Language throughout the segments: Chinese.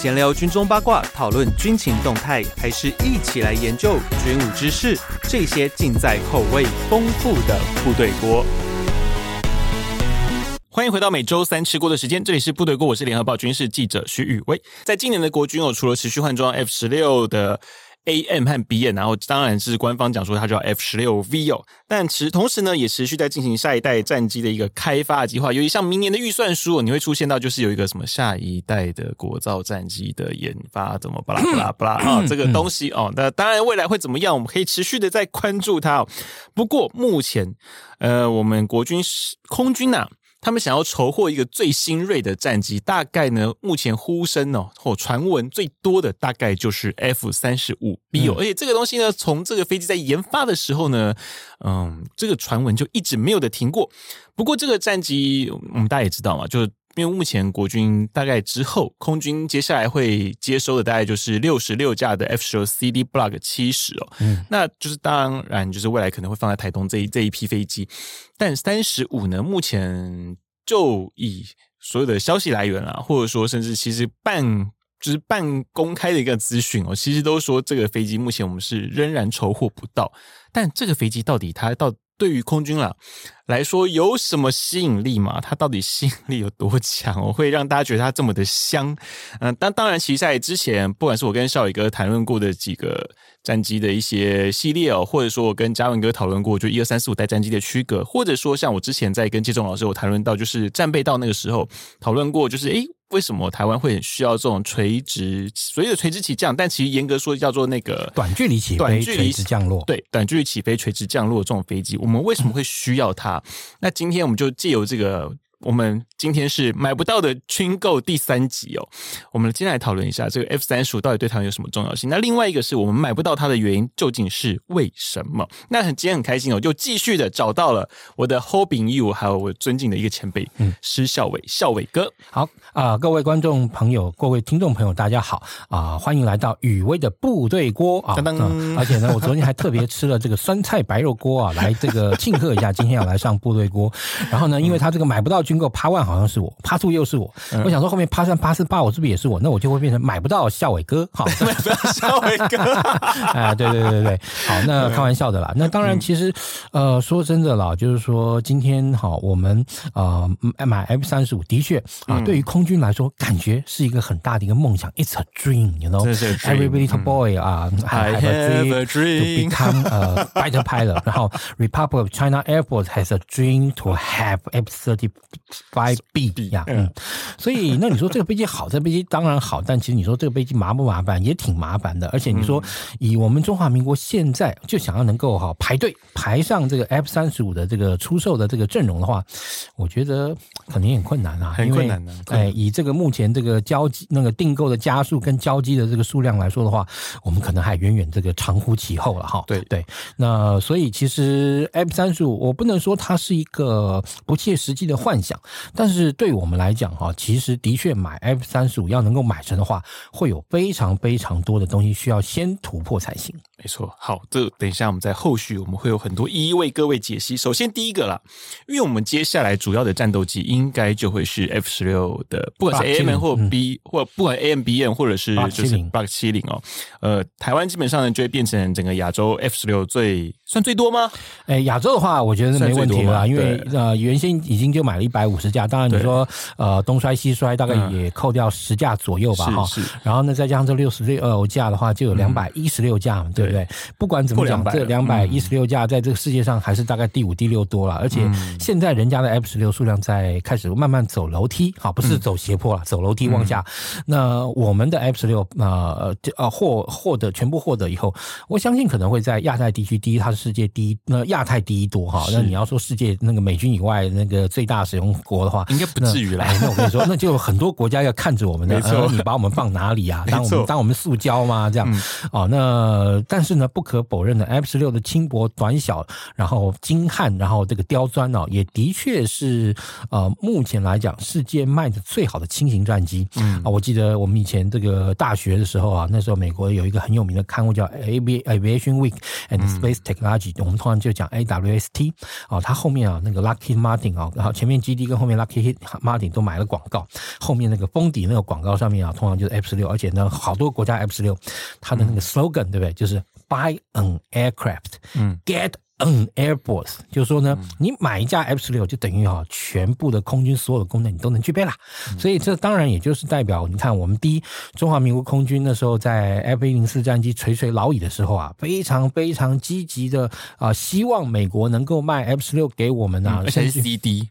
闲聊军中八卦，讨论军情动态，还是一起来研究军武知识？这些尽在口味丰富的部队锅。欢迎回到每周三吃锅的时间，这里是部队锅，我是联合报军事记者徐宇威。在今年的国军哦，除了持续换装 F 十六的。AM 和 BM，然后当然是官方讲说它叫 F 十六 V 哦，但持同时呢也持续在进行下一代战机的一个开发计划。由于像明年的预算书，你会出现到就是有一个什么下一代的国造战机的研发，怎么巴拉巴拉巴拉 啊这个东西哦，那当然未来会怎么样，我们可以持续的在关注它哦。不过目前呃，我们国军是空军呐、啊。他们想要筹获一个最新锐的战机，大概呢，目前呼声哦或传闻最多的大概就是 F 三十五 B 哦，而且这个东西呢，从这个飞机在研发的时候呢，嗯，这个传闻就一直没有的停过。不过这个战机，我们大家也知道嘛，就是。因为目前国军大概之后，空军接下来会接收的大概就是六十六架的 F 十六 CD Block 七十哦，嗯，那就是当然就是未来可能会放在台东这一这一批飞机，但三十五呢，目前就以所有的消息来源啊，或者说甚至其实半就是半公开的一个资讯哦，其实都说这个飞机目前我们是仍然筹获不到，但这个飞机到底它到对于空军啦来说有什么吸引力吗？它到底吸引力有多强？我会让大家觉得它这么的香。嗯，但当然，其实在之前，不管是我跟少宇哥谈论过的几个战机的一些系列哦，或者说我跟嘉文哥讨论过，就一二三四五代战机的区隔，或者说像我之前在跟季仲老师有谈论到，就是战备到那个时候讨论过，就是诶，为什么台湾会很需要这种垂直所谓的垂直起降？但其实严格说叫做那个短距离起飞、短距离垂直降落，对，短距离起飞、垂直降落这种飞机，我们为什么会需要它？那今天我们就借由这个。我们今天是买不到的军购第三集哦，我们今天来讨论一下这个 F 三十五到底对台湾有什么重要性。那另外一个是我们买不到它的原因究竟是为什么？那很今天很开心哦，就继续的找到了我的 Hobin You，，还有我尊敬的一个前辈，嗯，施孝伟，孝伟哥。好啊、呃，各位观众朋友，各位听众朋友，大家好啊、呃，欢迎来到雨薇的部队锅啊、呃！而且呢，我昨天还特别吃了这个酸菜白肉锅啊，来这个庆贺一下，今天要来上部队锅。然后呢，因为他这个买不到。军哥趴1好像是我，趴2又是我。我想说后面趴3、趴4、趴五是不是也是我？那我就会变成买不到。校伟哥，笑伟哥，笑伟哥。对对对对，好，那开玩笑的啦。那当然其实呃，说真的啦，就是说今天哈，我们呃买 F 三十五的确啊，对于空军来说，感觉是一个很大的一个梦想。It's a dream，you know，everybody to boy 啊，I have a dream to become a fighter pilot。然后 Republic of China Air Force has a dream to have F35。飞 B 呀，嗯，所以那你说这个飞机好，这飞机当然好，但其实你说这个飞机麻不麻烦，也挺麻烦的。而且你说以我们中华民国现在就想要能够哈排队排上这个 F 三十五的这个出售的这个阵容的话，我觉得可能很困难啊，很困难的。哎，以这个目前这个交机那个订购的加速跟交机的这个数量来说的话，我们可能还远远这个长乎其后了哈。对对，那所以其实 F 三十五我不能说它是一个不切实际的幻想。但是对我们来讲哈，其实的确买 F 三十五要能够买成的话，会有非常非常多的东西需要先突破才行。没错，好，这等一下我们在后续我们会有很多一一为各位解析。首先第一个啦，因为我们接下来主要的战斗机应该就会是 F 十六的，不管是 AMM 或 B，、嗯、或不管 A M B N 或者是就是 Block 七零哦，呃，台湾基本上呢就会变成整个亚洲 F 十六最算最多吗？哎，亚洲的话，我觉得是没问题了，因为呃原先已经就买了一百五十架，当然你说呃东摔西摔，大概也扣掉十架左右吧哈、嗯，然后呢再加上这六十六架的话，就有两百一十六架，对不。对，不管怎么讲，这两百一十六架在这个世界上还是大概第五、第六多了。而且现在人家的 F 十六数量在开始慢慢走楼梯，好，不是走斜坡了，走楼梯往下。那我们的 F 十六呃呃获获得全部获得以后，我相信可能会在亚太地区第一，它是世界第一，那亚太第一多哈。那你要说世界那个美军以外那个最大使用国的话，应该不至于啦。那我跟你说，那就有很多国家要看着我们的，你把我们放哪里啊？当我们当我们塑胶吗？这样哦，那但。是呢，不可否认的，F 十六的轻薄短小，然后精悍，然后这个刁钻哦，也的确是呃，目前来讲世界卖的最好的轻型战机。嗯啊，我记得我们以前这个大学的时候啊，那时候美国有一个很有名的刊物叫 Aviation Week and Space Technology，、嗯、我们通常就讲 AWST 啊，它后面啊那个 Lockheed Martin 啊，然后前面 GD 跟后面 Lockheed Martin 都买了广告，后面那个封底那个广告上面啊，通常就是 F 十六，而且呢，好多国家 F 十六，它的那个 slogan、嗯、对不对？就是 Buy an aircraft，嗯，Get an airports，就是说呢，你买一架 F 十六，就等于哈，全部的空军所有的功能你都能具备啦。所以这当然也就是代表，你看我们第一中华民国空军那时候在 F 一零四战机垂垂老矣的时候啊，非常非常积极的啊，希望美国能够卖 F 十六给我们啊，而且是 CD。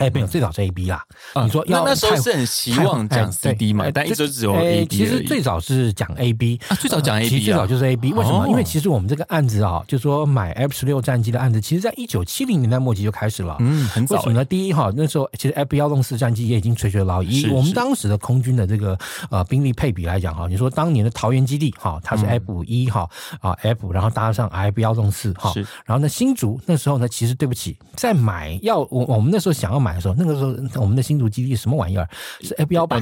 哎，没有，最早是 A B 啦。嗯、你说要那，那时候是很希望讲 C D 嘛，但一直只有 A B。其实最早是讲 A B 啊，最早讲 A B，、啊、其实最早就是 A B。为什么？哦、因为其实我们这个案子啊，就说买 F 十六战机的案子，其实在一九七零年代末期就开始了。嗯，很早。为什么呢？第一哈，那时候其实 F 幺洞四战机也已经垂垂老矣。以我们当时的空军的这个呃兵力配比来讲哈，你说当年的桃园基地哈，它是 F 一哈啊 F，然后搭上 F 幺洞四哈，然后呢新竹那时候呢，其实对不起，在买要我我们那时候想要买的时候，那个时候。我们的新竹基地什么玩意儿？是 F 幺百。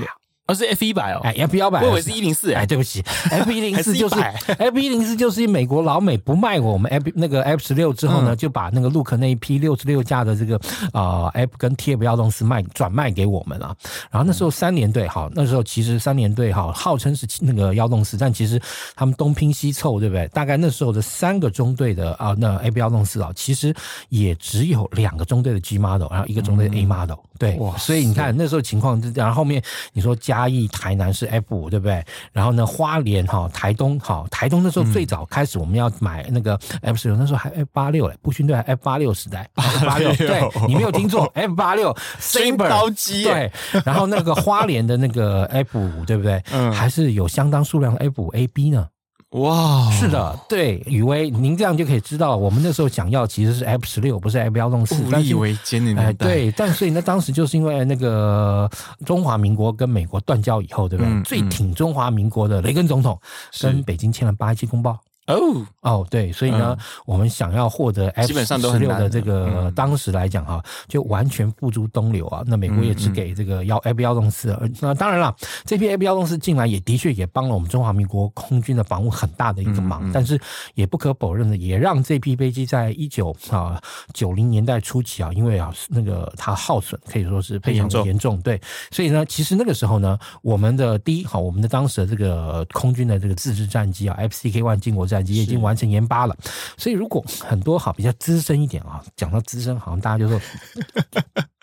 而、哦、是 F 一百哦，哎，F 幺百，我以为是一零四，哎，对不起，F 一零四就是 F 一零四就是美国老美不卖我们 F 那个 F 十六之后呢，嗯、就把那个陆克那一批六十六架的这个啊、呃、F 跟 TF 幺洞四卖转卖给我们了。然后那时候三联队好，那时候其实三联队好号称是那个幺洞四，但其实他们东拼西凑，对不对？大概那时候的三个中队的啊，那 F 幺洞四啊，其实也只有两个中队的 G model，然后一个中队的 A model，、嗯、对，哇，所以你看那时候情况，然后后面你说嘉义、台南。是 F 五对不对？然后呢，花莲哈、台东哈，台东那时候最早开始我们要买那个 F 十六，那时候还 F 八六嘞，步训队还 F 八六时代，F 八六，对，你没有听错，F 八六，Saber 高机，对，然后那个花莲的那个 F 五对不对？嗯，还是有相当数量的 F 五 AB 呢。哇，是的，对，宇威，您这样就可以知道，我们那时候想要其实是 F 十六，不是 F 幺洞四。无以为艰的年对，但所以呢，当时就是因为那个中华民国跟美国断交以后，对不对？最挺中华民国的雷根总统跟北京签了八一七公报。哦哦，对，所以呢，嗯、我们想要获得 F 十六的这个，嗯、当时来讲哈，就完全付诸东流啊。那美国也只给这个幺 F 幺洞四，那当然了，这批 F 幺洞四进来也的确也帮了我们中华民国空军的防务很大的一个忙。嗯嗯、但是也不可否认的，也让这批飞机在一九啊九零年代初期啊，因为啊那个它耗损可以说是非常的严重。对，所以呢，其实那个时候呢，我们的第一好，我们的当时的这个空军的这个自制战机啊，FCK One 经国战。已经完成研发了，所以如果很多好比较资深一点啊，讲到资深，好像大家就说。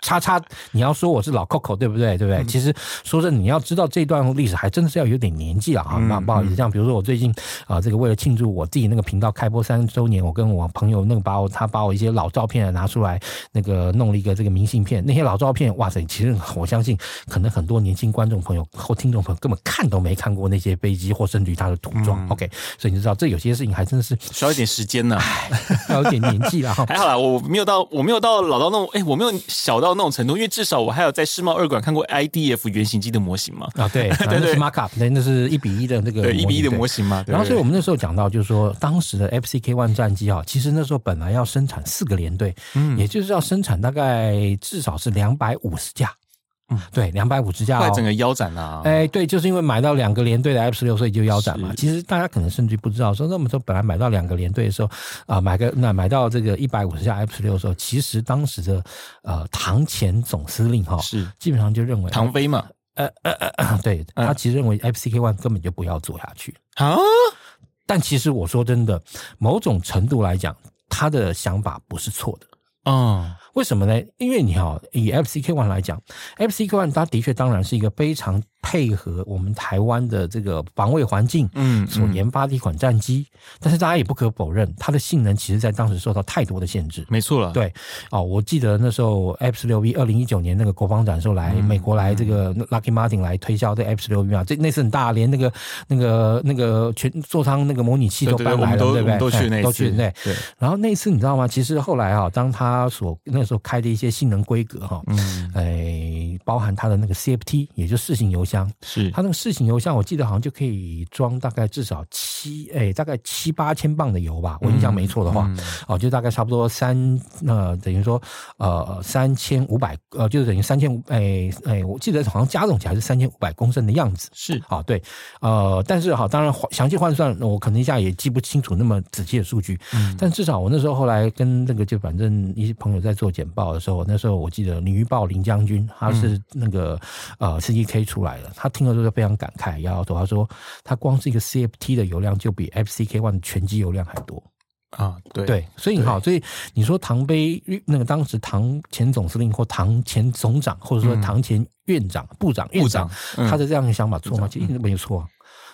叉叉，你要说我是老 Coco 对不对？对不对？嗯、其实说真的，你要知道这段历史，还真的是要有点年纪了啊。那、嗯、不好意思，这样，比如说我最近啊，这个为了庆祝我自己那个频道开播三周年，我跟我朋友那个把我他把我一些老照片拿出来，那个弄了一个这个明信片。那些老照片，哇塞，其实我相信，可能很多年轻观众朋友或听众朋友根本看都没看过那些飞机或甚至于它的涂装。嗯、OK，所以你知道，这有些事情还真的是需要一点时间呢、啊，要有点年纪了哈。还好啦，我没有到，我没有到老到那种，哎，我没有小到。那种程度，因为至少我还有在世贸二馆看过 IDF 原型机的模型嘛。啊，对，那是 markup，那那是一比一的那个一比一的模型嘛。然后，所以我们那时候讲到，就是说当时的 FCK One 战机啊，其实那时候本来要生产四个连队，嗯，也就是要生产大概至少是两百五十架。嗯，对，两百五十架，快整个腰斩了、啊。哎，对，就是因为买到两个连队的 F 十六，所以就腰斩嘛。其实大家可能甚至不知道，说那么说本来买到两个连队的时候，啊、呃，买个那买到这个一百五十架 F 十六的时候，其实当时的呃堂前总司令哈是基本上就认为唐飞嘛，呃呃呃，对他其实认为 FCK One 根本就不要做下去啊。但其实我说真的，某种程度来讲，他的想法不是错的啊。嗯为什么呢？因为你好，以 FCK One 来讲，FCK One 它的确当然是一个非常。配合我们台湾的这个防卫环境，嗯，所研发的一款战机，但是大家也不可否认，它的性能其实在当时受到太多的限制。没错了，对，哦，我记得那时候 F 十六 V 二零一九年那个国防展时候来、嗯、美国来这个 Lockheed Martin 来推销这 F 十六 V 啊，这那次很大，连那个那个那个全座舱那个模拟器都搬来了，对不对？都去那次，都去那。对。然后那一次你知道吗？其实后来啊，当他所那时候开的一些性能规格哈，嗯，哎，包含它的那个 CFT，也就是适型油箱，是。它那个。四型油箱，我记得好像就可以装大概至少七诶、欸，大概七八千磅的油吧，我印象没错的话，嗯。嗯、哦，就大概差不多三呃，等于说呃三千五百呃，就是等于三千五哎哎，我记得好像加总起来是三千五百公升的样子，是。啊、哦，对，呃，但是哈，当然详细换算，我可能一下也记不清楚那么仔细的数据，嗯，但至少我那时候后来跟那个就反正一些朋友在做简报的时候，那时候我记得李玉豹林将军他是那个、嗯、呃 CDK 出来的，他听了之后非常感慨，摇摇头，他说他光是一个 CFT 的油量就比 FCK One 的全机油量还多。啊，对对，所以好，所以你说唐杯那个当时唐前总司令或唐前总长，或者说唐前院长、部长、院长，他的这样的想法错吗？其实没有错。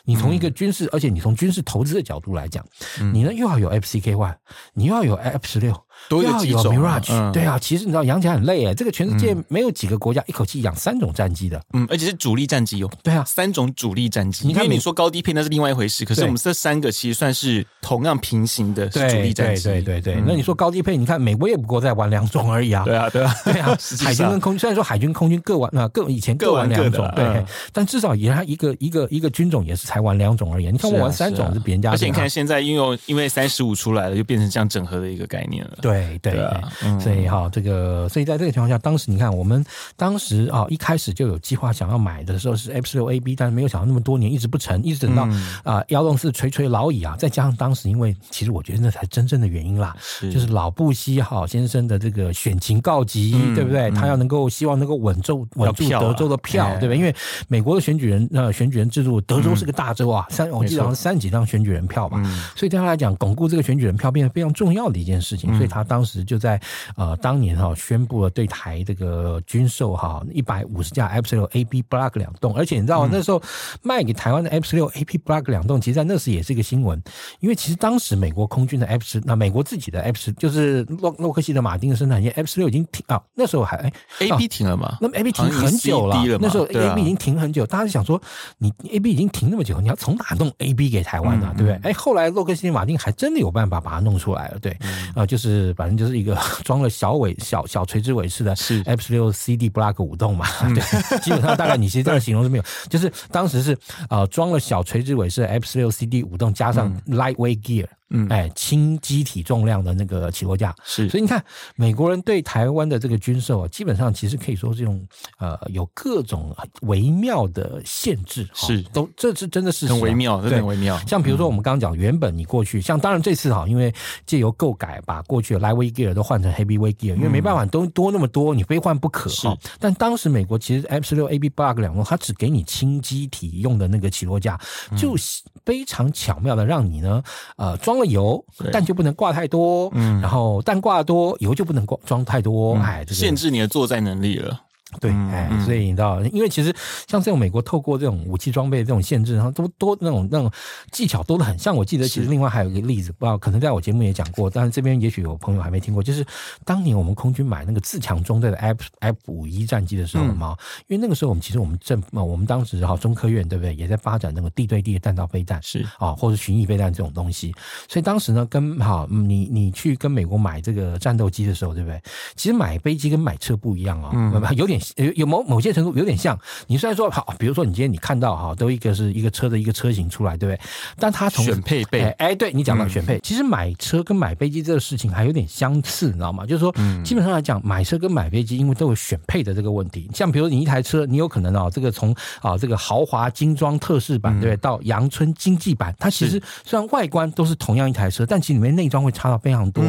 你从一个军事，而且你从军事投资的角度来讲，你呢又要有 FCK One，你又要有 F 十六。都有几种，Mirage，对啊，其实你知道养起来很累哎，这个全世界没有几个国家一口气养三种战机的，嗯，而且是主力战机哦，对啊，三种主力战机。你看你说高低配那是另外一回事，可是我们这三个其实算是同样平行的主力战机，对对对。那你说高低配，你看美国也不过在玩两种而已啊，对啊对啊。对啊，海军跟空军虽然说海军空军各玩啊各以前各玩两种，对，但至少也他一个一个一个军种也是才玩两种而已。你看我玩三种是别人家，而且你看现在因为因为三十五出来了，就变成这样整合的一个概念了，对对对。所以哈，这个，所以在这个情况下，当时你看，我们当时啊，一开始就有计划想要买的时候是 F 十六 AB，但是没有想到那么多年一直不成，一直等到啊幺洞四垂垂老矣啊，再加上当时因为其实我觉得那才真正的原因啦，就是老布希哈先生的这个选情告急，对不对？他要能够希望能够稳住稳住德州的票，对不对？因为美国的选举人呃选举人制度，德州是个大州啊，三我记得好像三十几张选举人票吧，所以对他来讲，巩固这个选举人票变得非常重要的一件事情，所以他当时就在。呃，当年哈宣布了对台这个军售哈一百五十架 F 十六 AB Block 两栋，而且你知道那时候卖给台湾的 F 十六 AB Block 两栋，其实在那时也是一个新闻，因为其实当时美国空军的 F 十那美国自己的 F 十就是洛洛克希德马丁的生产线 F 十六已经停啊，那时候还哎 AB 停了吗？那么 AB 停很久了，那时候 AB 已经停很久，大家就想说你 AB 已经停那么久，你要从哪弄 AB 给台湾呢？对不对？哎，后来洛克希德马丁还真的有办法把它弄出来了，对，啊，就是反正就是一个。装了小尾小小垂直尾式的是 F 十六 CD Block 五栋嘛？对，基本上大概你其实这样形容是没有，就是当时是呃装了小垂直尾式的 F 十六 CD 五栋加上 Lightweight Gear。嗯，哎，轻机体重量的那个起落架是，所以你看，美国人对台湾的这个军售啊，基本上其实可以说是用呃有各种微妙的限制，是都这是真的是很微妙，对，很微妙。像比如说我们刚刚讲，原本你过去像当然这次哈，因为借由购改把过去的 Lightweight Gear 都换成 Heavyweight Gear，因为没办法都多那么多，你非换不可哈。但当时美国其实 F 十六 AB Block 两栋，它只给你轻机体用的那个起落架，就非常巧妙的让你呢呃装。油，但就不能挂太多，嗯，然后但挂多，油就不能挂装太多，哎，限制你的作战能力了。对，哎，所以你知道，因为其实像这种美国透过这种武器装备这种限制，然后都多那种那种技巧多得很。像我记得，其实另外还有一个例子，不知道可能在我节目也讲过，但是这边也许有朋友还没听过，就是当年我们空军买那个自强中队的 F F 五一战机的时候嘛，因为那个时候我们其实我们政我们当时哈中科院对不对，也在发展那个地对地的弹道飞弹是啊，或者巡弋飞弹这种东西，所以当时呢，跟哈你你去跟美国买这个战斗机的时候，对不对？其实买飞机跟买车不一样啊，嗯，有点。有有某某些程度有点像，你虽然说好，比如说你今天你看到哈，都一个是一个车的一个车型出来，对不对？但它从选配备，哎，哎，对你讲到选配，其实买车跟买飞机这个事情还有点相似，你知道吗？就是说，基本上来讲，买车跟买飞机，因为都有选配的这个问题。像比如你一台车，你有可能啊，这个从啊这个豪华精装特仕版，对不对？到阳春经济版，它其实虽然外观都是同样一台车，但其实里面内装会差到非常多。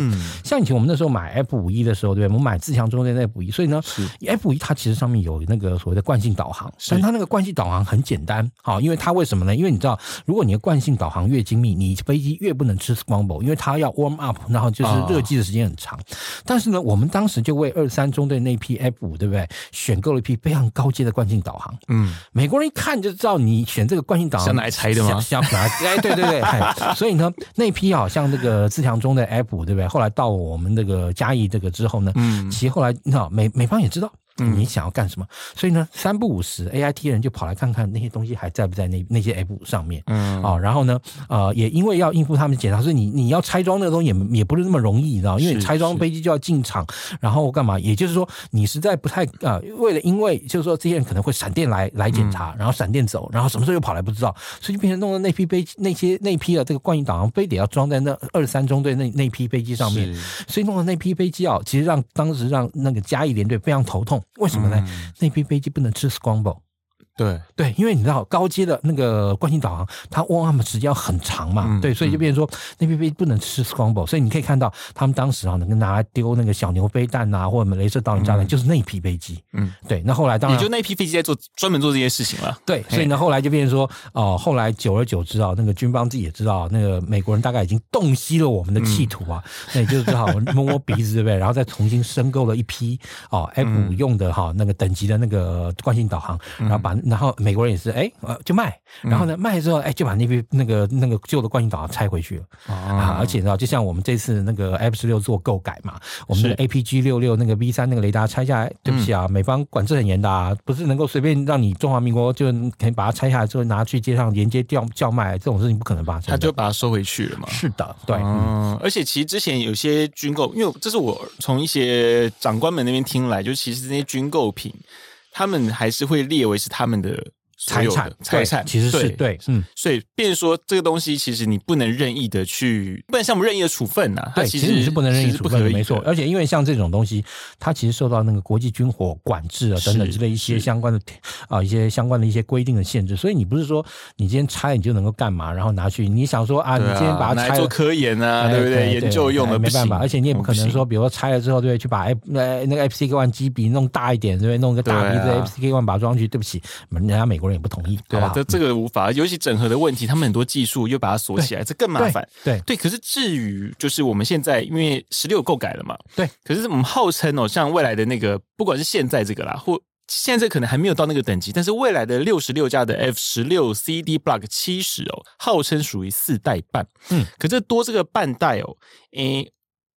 像以前我们那时候买 F 五一的时候，对不对？我们买自强中间那 F 五一，所以呢，F 五一它其实上面。有那个所谓的惯性导航，但它那个惯性导航很简单，好，因为它为什么呢？因为你知道，如果你的惯性导航越精密，你飞机越不能吃 scramble，因为它要 warm up，然后就是热机的时间很长。但是呢，我们当时就为二三中队那批 F 五，对不对？选购了一批非常高阶的惯性导航。嗯，美国人一看就知道你选这个惯性导航想来拆的吗？想来，哎，对对对，所以呢，那批好像这个自强中的 F 五，对不对？后来到我们这个嘉义这个之后呢，嗯，其实后来你知道美美方也知道。你想要干什么？所以呢，三不五时，AIT 人就跑来看看那些东西还在不在那那些 F 五上面。嗯啊，然后呢，呃，也因为要应付他们检查，所以你你要拆装那个东西也也不是那么容易，你知道？因为你拆装飞机就要进场，然后干嘛？也就是说，你实在不太啊、呃，为了因为就是说这些人可能会闪电来来检查，然后闪电走，然后什么时候又跑来不知道，所以就变成弄的那批飞机那些那批的这个惯性导航非得要装在那二三中队那那批飞机上面，所以弄的那批飞机啊，其实让当时让那个嘉义联队非常头痛。为什么呢？嗯、那批飞机不能吃 scramble，对对，因为你知道高阶的那个惯性导航，它 warm up 时间要很长嘛，嗯、对，所以就变成说、嗯、那边飞机不能吃 scramble，所以你可以看到他们当时啊，能够拿来丢那个小牛飞弹啊，或者镭射导引炸弹，嗯、就是那一批飞机。嗯，对。那后来当然也就那一批飞机在做专门做这些事情了。对，所以呢，后来就变成说哦、呃，后来久而久之啊，那个军方自己也知道，那个美国人大概已经洞悉了我们的企图啊，嗯、那也就只好摸摸鼻子，对不对？然后再重新申购了一批哦 F 五用的哈那个等级的那个惯性导航，然后把然后美国人也是哎呃就卖，然后呢卖之后哎就把那批那个那个旧的观音岛拆回去了。啊，而且呢就像我们这次那个 F 十六做购改嘛，我们的 APG 六六那个 V 三那个雷达拆下来，对不起啊，美方管制很严的啊，不是能够随便让你中华民国就可以把它拆下来之后拿去街上沿街叫叫卖这种事情不可能发生，他就把它收回去了嘛。是的，对，嗯，而且其实之前有些军购，因为这是我从一些长官们那边听来，就其实那些军购品。他们还是会列为是他们的财产，财产其实是对，嗯，所以，变说这个东西，其实你不能任意的去，不能像我们任意的处分呐。对，其实你是不能任意处分的，没错。而且，因为像这种东西，它其实受到那个国际军火管制啊等等之类一些相关的啊一些相关的一些规定的限制。所以，你不是说你今天拆你就能够干嘛，然后拿去你想说啊，你今天把它拆了做科研啊，对不对？研究用的没办法。而且你也不可能说，比如说拆了之后，对，去把 F 那那个 FCK One 机鼻弄大一点，对不对？弄个大鼻子 FCK One 把它装上去，对不起，人家美国人也不同意，对吧？这这个无法，尤其整合的问题，他们很多技术又把它锁起来，这更麻烦。对对，可是至于就是我们现在因为十六够改了嘛，对。可是我们号称哦，像未来的那个，不管是现在这个啦，或现在可能还没有到那个等级，但是未来的六十六加的 F 十六 CD Block 七十哦，号称属于四代半。嗯，可这多这个半代哦，诶。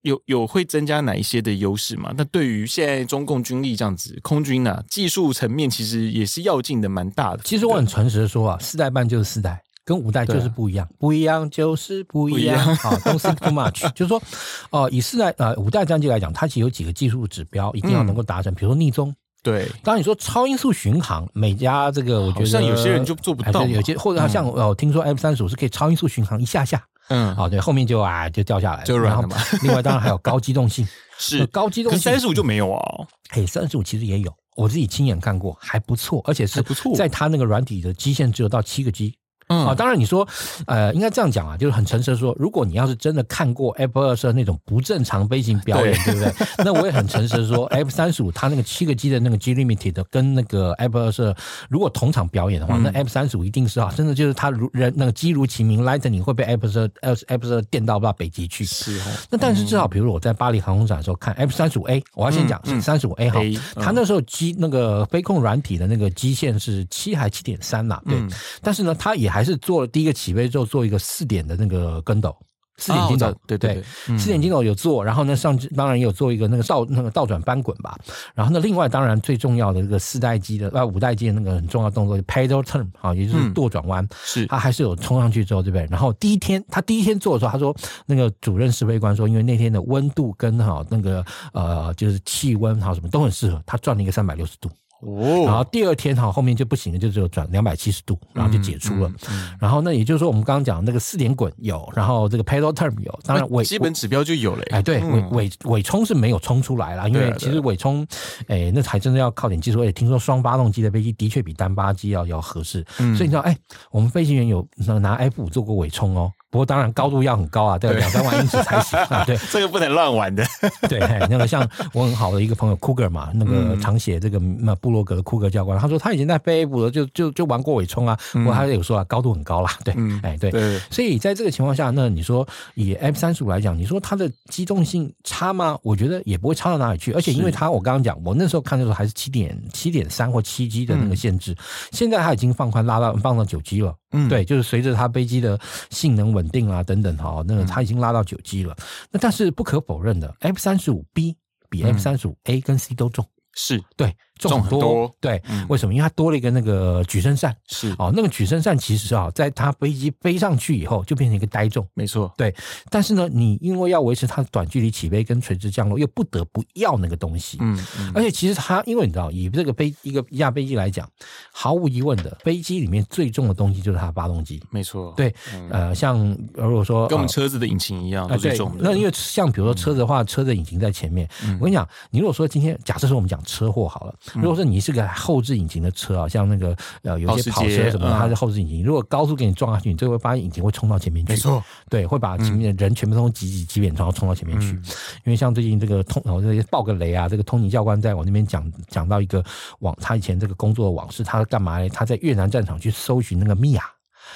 有有会增加哪一些的优势吗？那对于现在中共军力这样子，空军啊，技术层面其实也是要进的蛮大的。其实我很诚实的说啊，四代半就是四代，跟五代就是不一样，啊、不一样就是不一样。好，Don't think too much，就是说，哦、呃，以四代呃五代战机来讲，它其实有几个技术指标一定要能够达成，嗯、比如说逆中。对，当你说超音速巡航，每家这个我觉得像有些人就做不到，有些或者像哦，听说 F 三十五是可以超音速巡航一下下。嗯，好，对，后面就啊就掉下来了，就软了嘛。另外，当然还有高机动性，是高机动性。三十五就没有啊？嘿，三十五其实也有，我自己亲眼看过，还不错，而且是不错，在它那个软体的基线只有到七个 G。嗯啊，当然你说，呃，应该这样讲啊，就是很诚实的说，如果你要是真的看过 F 二十二那种不正常飞行表演，对，对不对？那我也很诚实的说，F 三十五它那个七个 G 的那个 G Limited 跟那个 F 二十二如果同场表演的话，嗯、那 F 三十五一定是啊，真的就是它如人那个机如其名，Lightning 会被 F 二十二电到不到北极去。是哦。那但是至少，比如我在巴黎航空展的时候看 F 三十五 A，我要先讲是三十五 A 哈，它那时候机那个飞控软体的那个基线是七还七点三呐，对。嗯、但是呢，它也还是做了第一个。起飞之后做一个四点的那个跟斗，四点筋斗，哦、对对对，嗯、四点筋斗有做，然后呢上当然也有做一个那个倒那个倒转翻滚吧，然后呢另外当然最重要的这个四代机的啊五代机的那个很重要动作就 pedal turn 啊，也就是舵转弯，是他还是有冲上去之后对不对？然后第一天他第一天做的时候，他说那个主任指挥官说，因为那天的温度跟哈那个呃就是气温哈什么都很适合，他转了一个三百六十度。哦，然后第二天哈，后面就不行了，就只有转两百七十度，然后就解除了。嗯嗯、然后那也就是说，我们刚刚讲那个四点滚有，然后这个 pedal turn 有，当然尾基本指标就有了。哎，对，尾尾尾冲是没有冲出来了，因为其实尾冲，哎，那还真的要靠点技术。而且听说双发动机的飞机的确比单发机要要合适，嗯、所以你知道，哎，我们飞行员有拿 F 五做过尾冲哦。不过当然高度要很高啊，对，两三万英尺才行啊。对，这个不能乱玩的。对，那个像我很好的一个朋友 Cougar 嘛，那个常写这个那布洛格的 Cougar 教官，他说他以前在飞 F 五就就就玩过尾冲啊。不过他有说啊，高度很高啦。对，哎对。所以在这个情况下，那你说以 F 三十五来讲，你说它的机动性差吗？我觉得也不会差到哪里去。而且因为它我刚刚讲，我那时候看的时候还是七点七点三或七 G 的那个限制，现在它已经放宽拉到放到九 G 了。嗯，对，就是随着它飞机的性能稳定啊等等哈，那个它已经拉到九 G 了。那但是不可否认的，F 三十五 B 比 F 三十五 A 跟 C 都重，是对。重很多，对，为什么？因为它多了一个那个举升扇，是。哦，那个举升扇其实啊，在它飞机飞上去以后，就变成一个呆重，没错，对。但是呢，你因为要维持它短距离起飞跟垂直降落，又不得不要那个东西，嗯，而且其实它，因为你知道，以这个飞一个一架飞机来讲，毫无疑问的，飞机里面最重的东西就是它的发动机，没错，对，呃，像如果说跟我们车子的引擎一样，都最重的。那因为像比如说车子的话，车子引擎在前面，我跟你讲，你如果说今天假设说我们讲车祸好了。如果说你是个后置引擎的车啊，像那个呃有些跑车什么，它是后置引擎，如果高速给你撞下去，你就会发现引擎会冲到前面去。没错，对，会把前面的人全部都挤挤挤扁，然后冲到前面去。因为像最近这个通，我这些爆个雷啊，这个通勤教官在我那边讲讲到一个往他以前这个工作的往事，他干嘛呢？他在越南战场去搜寻那个密亚。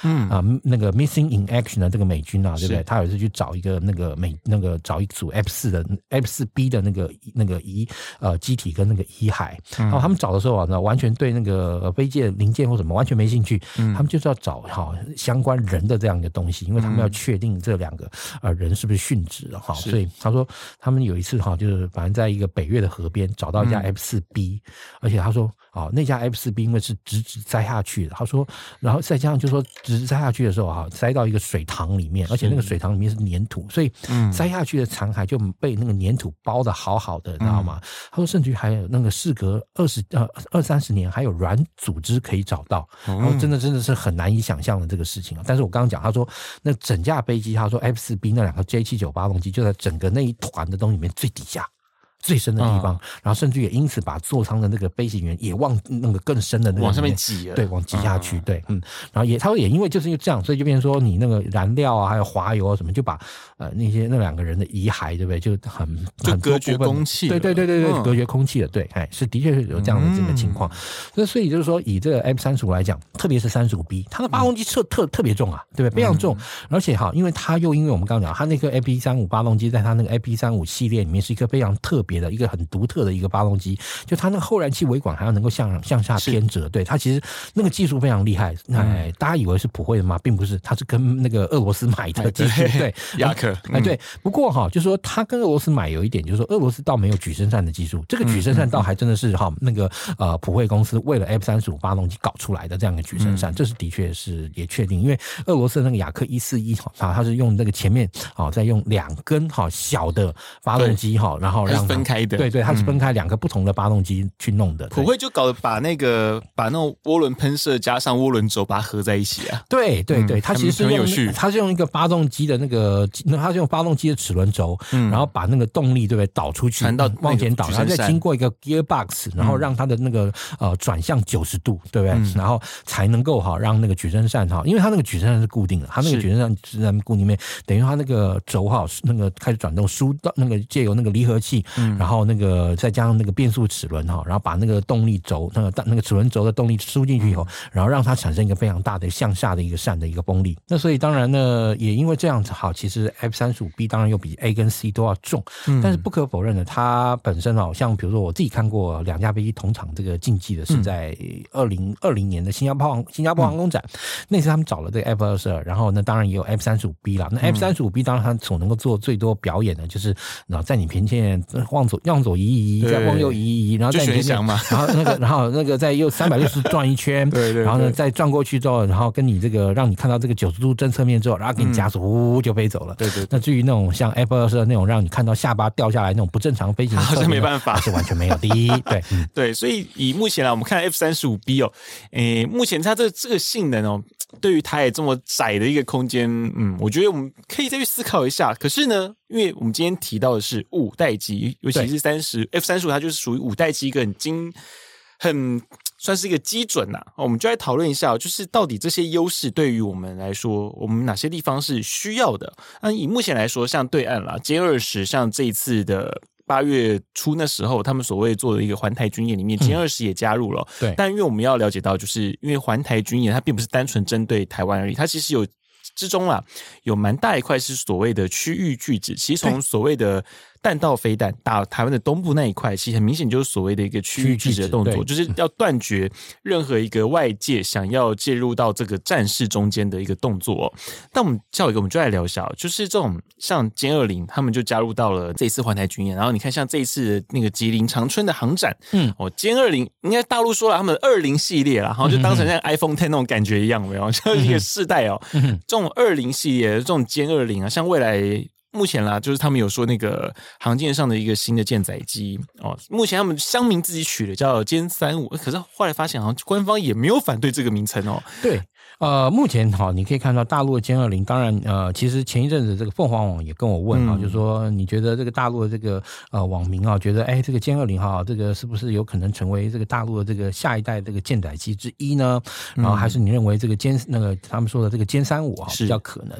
嗯。啊，那个 Missing in Action 的这个美军啊，对不对？他有一次去找一个那个美那个找一组 F 四的 F 四 B 的那个那个遗呃机体跟那个遗骸，然后他们找的时候啊，那完全对那个飞机的零件或什么完全没兴趣，他们就是要找哈相关人的这样一个东西，因为他们要确定这两个呃人是不是殉职了哈。所以他说他们有一次哈，就是反正在一个北越的河边找到一架 F 四 B，而且他说。啊，那架 F 四 B 因为是直直栽下去的，他说，然后再加上就说直直栽下去的时候哈，栽到一个水塘里面，而且那个水塘里面是粘土，所以栽下去的残骸就被那个粘土包的好好的，你知道吗？他说，甚至于还有那个事隔二十呃二三十年，还有软组织可以找到，然后真的真的是很难以想象的这个事情啊。但是我刚刚讲，他说那整架飞机，他说 F 四 B 那两个 J 七九发动机就在整个那一团的东西里面最底下。最深的地方，然后甚至也因此把座舱的那个飞行员也往那个更深的那个往上面挤了，对，往挤下去，对，嗯，然后也他说也因为就是因为这样，所以就变成说你那个燃料啊，还有滑油啊什么，就把呃那些那两个人的遗骸，对不对？就很就隔绝空气，对对对对对，隔绝空气的，对，哎，是的确是有这样的这个情况。那所以就是说，以这个 F 三十五来讲，特别是三十五 B，它的发动机特特特别重啊，对不对？非常重，而且哈，因为它又因为我们刚刚讲，它那个 F 三五发动机在它那个 F 三五系列里面是一个非常特别的一个很独。特的一个发动机，就它那个后燃气尾管还要能够向向下偏折，对它其实那个技术非常厉害。哎，大家以为是普惠的吗？并不是，它是跟那个俄罗斯买的技 术，对 雅克。哎，对。不过哈，就是说它跟俄罗斯买有一点，就是说俄罗斯倒没有举升扇的技术，这个举升扇倒还真的是哈那个呃普惠公司为了 F 三十五发动机搞出来的这样一个举升扇，这是的确是也确定，因为俄罗斯那个雅克一四一哈，它是用那个前面啊再用两根哈小的发动机哈，然后让分开的，对对，它是。分开两个不同的发动机去弄的，普惠就搞得把那个把那种涡轮喷射加上涡轮轴把它合在一起啊。对对对，它其实是用它是用一个发动机的那个，那它是用发动机的齿轮轴，然后把那个动力对不对导出去，传到往前导，然后再经过一个 gearbox，然后让它的那个呃转向九十度，对不对？然后才能够哈让那个举升扇哈，因为它那个举升扇是固定的，它那个举升扇是在固定面，等于它那个轴哈那个开始转动，输到那个借由那个离合器，然后那个。再加上那个变速齿轮哈，然后把那个动力轴那个那个齿轮轴的动力输进去以后，然后让它产生一个非常大的向下的一个扇的一个风力。那所以当然呢，也因为这样子好，其实 F 三十五 B 当然又比 A 跟 C 都要重。但是不可否认的，它本身好，像比如说我自己看过两架飞机同场这个竞技的，是在二零二零年的新加坡航新加坡航空展，那次他们找了这个 F 二十二，然后呢，当然也有 F 三十五 B 啦。那 F 三十五 B 当然它所能够做最多表演的，就是然后在你面前往左往左移移。移，再往右移移，然后再前面，然后那个，然后那个再又 三百六十转一圈，对对，然后呢再转过去之后，然后跟你这个让你看到这个九十度正侧面之后，然后给你加速，呜就飞走了。对对。那至于那种像 F 二十二那种让你看到下巴掉下来那种不正常飞行，好像没办法，是完全没有的。对对，所以以目前来我们看 F 三十五 B 哦，诶，目前它这这个性能哦，对于它也这么窄的一个空间，嗯，我觉得我们可以再去思考一下。可是呢，因为我们今天提到的是五代机，尤其是三十 F 三十五，它就是属于五代机一个很精、很算是一个基准呐。我们就来讨论一下，就是到底这些优势对于我们来说，我们哪些地方是需要的？那以目前来说，像对岸啦，歼二十，像这一次的八月初那时候，他们所谓做的一个环台军演里面，歼二十也加入了。对，但因为我们要了解到，就是因为环台军演它并不是单纯针对台湾而已，它其实有。之中啊，有蛮大一块是所谓的区域拒止，其实从所谓的。弹道飞弹打台湾的东部那一块，其实很明显就是所谓的一个区域拒止的动作，就是要断绝任何一个外界想要介入到这个战事中间的一个动作。但我们下一个，我们就来聊一下，就是这种像歼二零，他们就加入到了这一次环台军演。然后你看，像这一次那个吉林长春的航展，嗯，哦，歼二零应该大陆说了他们二零系列啦，然后就当成像 iPhone Ten 那种感觉一样，没有，像一个世代哦，这种二零系列这种歼二零啊，像未来。目前啦，就是他们有说那个航舰上的一个新的舰载机哦，目前他们乡民自己取的叫歼三五，可是后来发现好像官方也没有反对这个名称哦。对。呃，目前哈，你可以看到大陆的歼二零，当然呃，其实前一阵子这个凤凰网也跟我问啊，嗯、就是说你觉得这个大陆的这个呃网民啊，觉得哎，这个歼二零哈，这个是不是有可能成为这个大陆的这个下一代这个舰载机之一呢？然后还是你认为这个歼那个他们说的这个歼三五啊比较可能？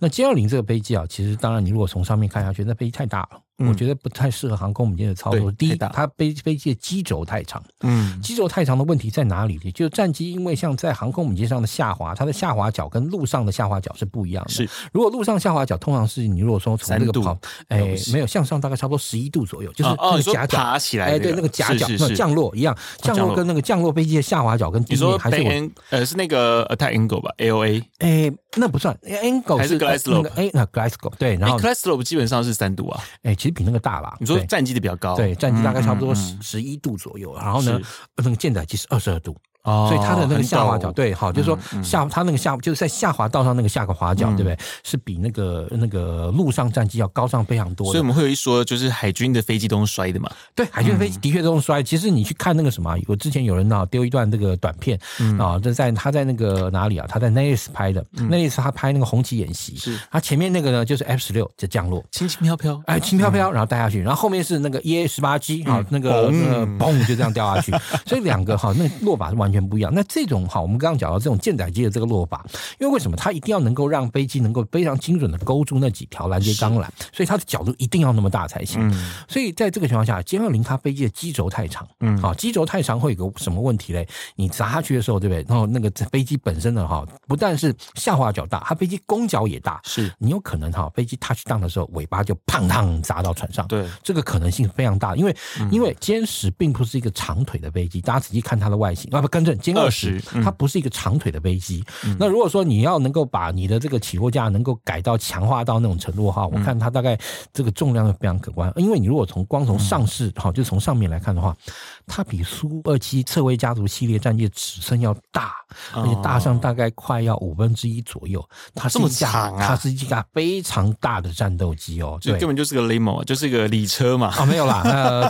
那歼二零这个飞机啊，其实当然你如果从上面看下去，那飞机太大了。我觉得不太适合航空母舰的操作。第一，它飞飞机的机轴太长。嗯，机轴太长的问题在哪里？就是战机因为像在航空母舰上的下滑，它的下滑角跟陆上的下滑角是不一样的。是，如果陆上下滑角通常是你如果说从这个跑，哎，没有向上大概差不多十一度左右，就是那个夹角爬起来，哎，对，那个夹角那降落一样，降落。跟那个降落飞机的下滑角跟地面还是呃是那个 attack angle 吧，AOA，哎，那不算，angle 还是 glide slope，哎那 Glide 对，然后 Glide 基本上是三度啊，哎，其实比那个大吧。你说战机的比较高，对，战机大概差不多十十一度左右，然后呢，那个舰载机是二十二度。哦，所以它的那个下滑角，对，好，就是说下它那个下就是在下滑道上那个下个滑角，对不对？是比那个那个陆上战机要高上非常多。所以我们会有一说，就是海军的飞机都是摔的嘛。对，海军的飞机的确都是摔。其实你去看那个什么，我之前有人呢丢一段那个短片啊，就在他在那个哪里啊？他在 Nellis 拍的，Nellis 他拍那个红旗演习，是。他前面那个呢就是 F 十六就降落，轻轻飘飘，哎，轻飘飘，然后带下去，然后后面是那个 EA 十八 G 啊，那个那个嘣。就这样掉下去，所以两个哈那落法是完全不一样。那这种哈，我们刚刚讲到这种舰载机的这个落法，因为为什么它一定要能够让飞机能够非常精准的勾住那几条拦截钢缆，所以它的角度一定要那么大才行。嗯、所以在这个情况下，歼二零它飞机的机轴太长，嗯，好，机轴太长会有个什么问题嘞？你砸下去的时候，对不对？然后那个飞机本身的哈，不但是下滑角大，它飞机攻角也大，是你有可能哈，飞机 touch down 的时候，尾巴就砰砰砸到船上。对，这个可能性非常大，因为、嗯、因为歼十并不是一个长腿的飞机，大家仔细看它的外形啊，不，更正，歼二十。它不是一个长腿的飞机。嗯、那如果说你要能够把你的这个起落架能够改到强化到那种程度的话，我看它大概这个重量是非常可观。因为你如果从光从上市哈，就从上面来看的话，它比苏二七侧卫家族系列战机的尺寸要大，而且大上大概快要五分之一左右。它是一架，它是一架非常大的战斗机哦，对，根本就是个 limo，就是一个礼车嘛。啊，没有啦，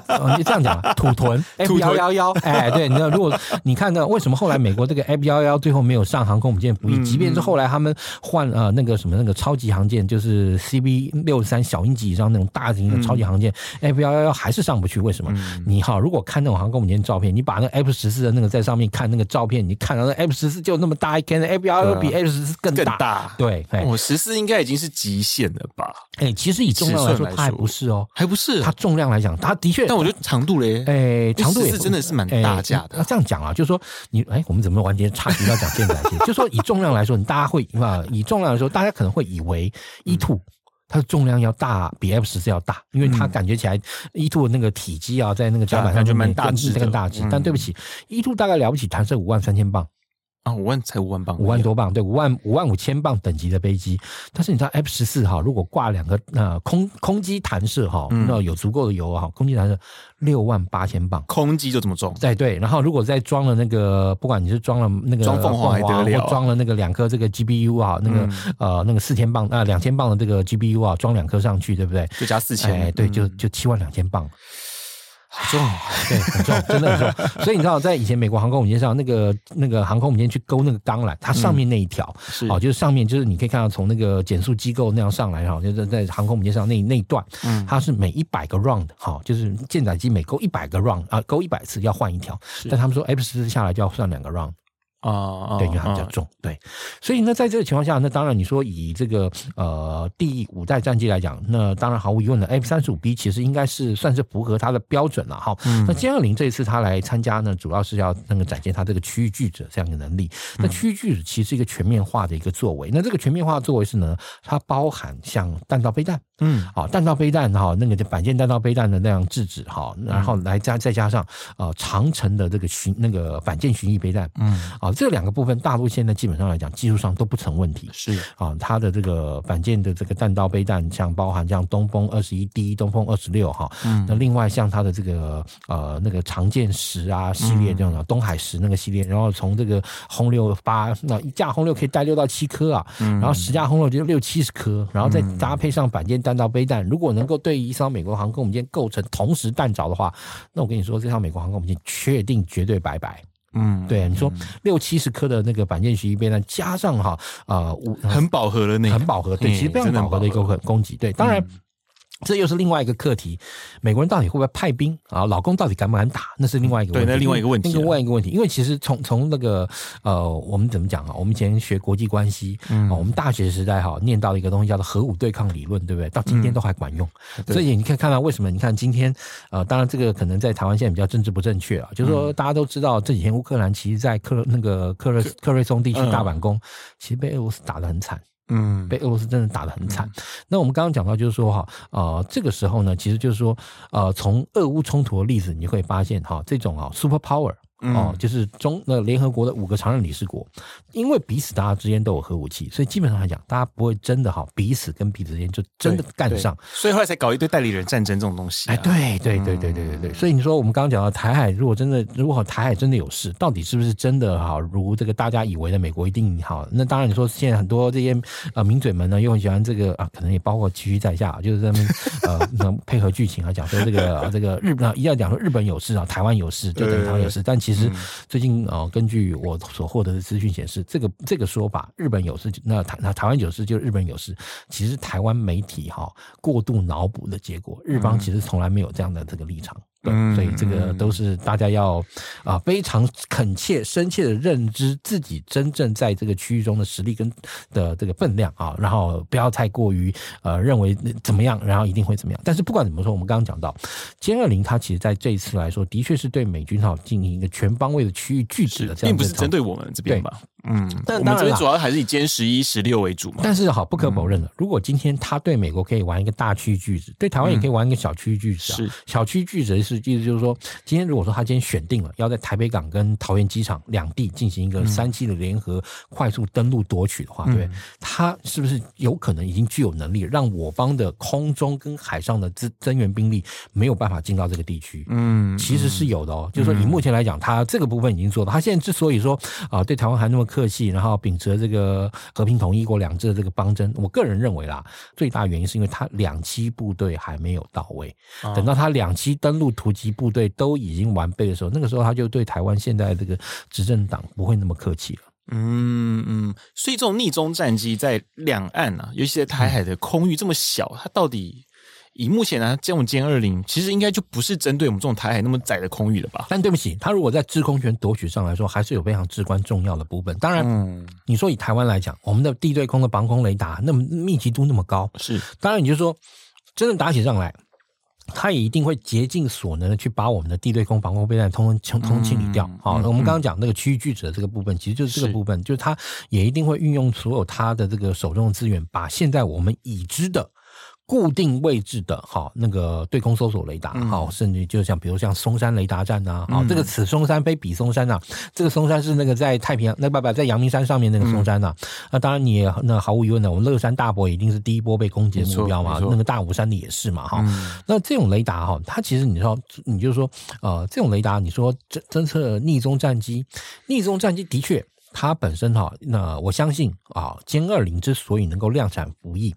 呃，你这样讲，土屯 F 幺幺幺，哎，对，你知道，如果你看到为什么后来美国这个 F 幺幺最后没有上航空母舰服役，即便是后来他们换呃那个什么那个超级航舰，就是 CB 六三小鹰级以上那种大型的超级航舰，F 幺幺幺还是上不去。为什么？你好，如果看那种航空母舰照片，你把那 F 十四的那个在上面看那个照片，你看到那 F 十四就那么大一根，F 幺幺比 F 十四更大。更大对，我十四应该已经是极限了吧？哎，其实以重量来说，它还不是哦，还不是。它重量来讲，它的确，但我觉得长度嘞，哎，长度也是真的是蛮大架的。那这样讲啊，就是说你哎，我们怎么完全差题到讲舰载机？就说以重量来说，你大家会啊，以重量来说，大家可能会以为 E two 它的重量要大，比 F 十四要大，因为它感觉起来 E two 的那个体积啊，在那个甲板上就蛮大只，更大只。但对不起，E two 大概了不起，弹射五万三千磅。啊，五万才五万磅，五万多磅，对，五万五万五千磅等级的飞机。但是你知道 F 十四哈，如果挂两个呃空空机弹射哈，那有足够的油哈，空机弹射六万八千磅，空机就这么重。对对，然后如果再装了那个，不管你是装了那个装凤凰还得了，装了那个两颗这个 GBU 啊，那个呃那个四千磅啊两千磅的这个 GBU 啊，装两颗上去，对不对？就加四千，哎，对，就就七万两千磅。重，对，很重，真的很重。所以你知道，在以前美国航空母舰上，那个那个航空母舰去勾那个钢缆，它上面那一条，好、嗯，就是上面就是你可以看到从那个减速机构那样上来哈，就是在航空母舰上那那一段，嗯，它是每一百个 round 哦，就是舰载机每勾一百个 round 啊，勾一百次要换一条，是但他们说 F 十四下来就要算两个 round。啊，对，因为它比较重，对，所以呢，在这个情况下，那当然你说以这个呃第五代战机来讲，那当然毫无疑问的，F 三十五 B 其实应该是算是符合它的标准了哈。嗯、那歼二零这一次它来参加呢，主要是要那个展现它这个区域拒止这样的能力。那区域拒止其实是一个全面化的一个作为。那这个全面化的作为是呢，它包含像弹道飞弹，嗯，好，弹道飞弹哈，那个反舰弹道飞弹的那样制止哈，然后来加再加上呃长城的这个巡那个反舰巡弋飞弹，嗯，啊。这两个部分，大陆现在基本上来讲，技术上都不成问题。是。啊，它的这个反舰的这个弹道飞弹，像包含像东风二十一 D、东风二十六哈，嗯，那另外像它的这个呃那个长剑十啊系列这样的东海十那个系列，然后从这个轰六八，那一架轰六可以带六到七颗啊，然后十架轰六就六七十颗，然后再搭配上反舰弹道飞弹，如果能够对一艘美国航空母舰构成同时弹着的话，那我跟你说，这艘美国航空母舰确定绝对拜拜。嗯，对，你说六七十颗的那个板舰巡弋飞弹，加上哈啊，五、呃、很饱和的那个，很饱和，对，其实非常饱和的一个攻击，对，当然。嗯这又是另外一个课题，美国人到底会不会派兵啊？老公到底敢不敢打？那是另外一个问题。对，那另外一个问题，另外一个问题。因为其实从从那个呃，我们怎么讲啊？我们以前学国际关系，嗯，我们大学时代哈念到一个东西叫做核武对抗理论，对不对？到今天都还管用。嗯、所以你可以看到为什么？你看今天呃，当然这个可能在台湾现在比较政治不正确啊，就是说大家都知道这几天乌克兰其实，在克那个克瑞克瑞松地区大反攻，嗯、其实被俄罗斯打得很惨。嗯，被俄罗斯真的打得很惨。嗯、那我们刚刚讲到，就是说哈，呃，这个时候呢，其实就是说，呃，从俄乌冲突的例子，你会发现哈，这种啊，super power。哦，就是中那联合国的五个常任理事国，因为彼此大家之间都有核武器，所以基本上来讲，大家不会真的哈彼此跟彼此之间就真的干上，所以后来才搞一堆代理人战争这种东西、啊。哎，对对对对对对对，所以你说我们刚刚讲到台海，如果真的如果台海真的有事，到底是不是真的哈？如这个大家以为的美国一定好？那当然你说现在很多这些呃名嘴们呢，又很喜欢这个啊，可能也包括其余在下，就是他们 呃能配合剧情来，讲说这个、啊、这个日本一定要讲说日本有事啊，台湾有事就等于台湾有事，但其实最近。啊，根据我所获得的资讯显示，这个这个说法，日本有事，那台那台湾有事，就日本有事。其实台湾媒体哈过度脑补的结果，日方其实从来没有这样的这个立场。对，所以这个都是大家要啊非常恳切、深切的认知自己真正在这个区域中的实力跟的这个分量啊，然后不要太过于呃认为怎么样，然后一定会怎么样。但是不管怎么说，我们刚刚讲到歼二零，它其实在这一次来说，的确是对美军哈进行一个全方位的区域拒止的这样，并不是针对我们这边吧？嗯，但当然，主要还是以歼十一、十六为主嘛。但是好，不可否认的，嗯、如果今天他对美国可以玩一个大区域拒止，对台湾也可以玩一个小区域拒止啊。是小区域拒止的是意思就是说，今天如果说他今天选定了要在台北港跟桃园机场两地进行一个三期的联合快速登陆夺取的话，嗯、对，他是不是有可能已经具有能力让我方的空中跟海上的增增援兵力没有办法进到这个地区？嗯，其实是有的哦。嗯、就是说，以目前来讲，他这个部分已经做到。他现在之所以说啊，对台湾还那么客气，然后秉持这个和平统一、一国两制的这个方针，我个人认为啦，最大原因是因为他两栖部队还没有到位。等到他两栖登陆突击部队都已经完备的时候，那个时候他就对台湾现在这个执政党不会那么客气了。嗯嗯，所以这种逆中战机在两岸啊，尤其在台海的空域这么小，它到底？以目前呢，这种歼二零其实应该就不是针对我们这种台海那么窄的空域了吧？但对不起，它如果在制空权夺取上来说，还是有非常至关重要的部分。当然，嗯，你说以台湾来讲，我们的地对空的防空雷达那么密集度那么高，是当然，你就说真的打起仗来，他也一定会竭尽所能的去把我们的地对空防空备弹通通通清理掉。好，那我们刚刚讲那个区域拒止的这个部分，其实就是这个部分，是就是他也一定会运用所有他的这个手中的资源，把现在我们已知的。固定位置的哈，那个对空搜索雷达哈，嗯、甚至就像比如像松山雷达站呐，啊、嗯，这个此松山非彼松山呐，这个松山是那个在太平洋那不不在阳明山上面那个松山呐，嗯、那当然你也那毫无疑问的，我们乐山大伯一定是第一波被攻击的目标嘛，那个大武山的也是嘛哈，嗯、那这种雷达哈，它其实你说你就说呃，这种雷达你说侦侦测逆踪战机，逆踪战机的确。它本身哈，那我相信啊，歼二零之所以能够量产服役，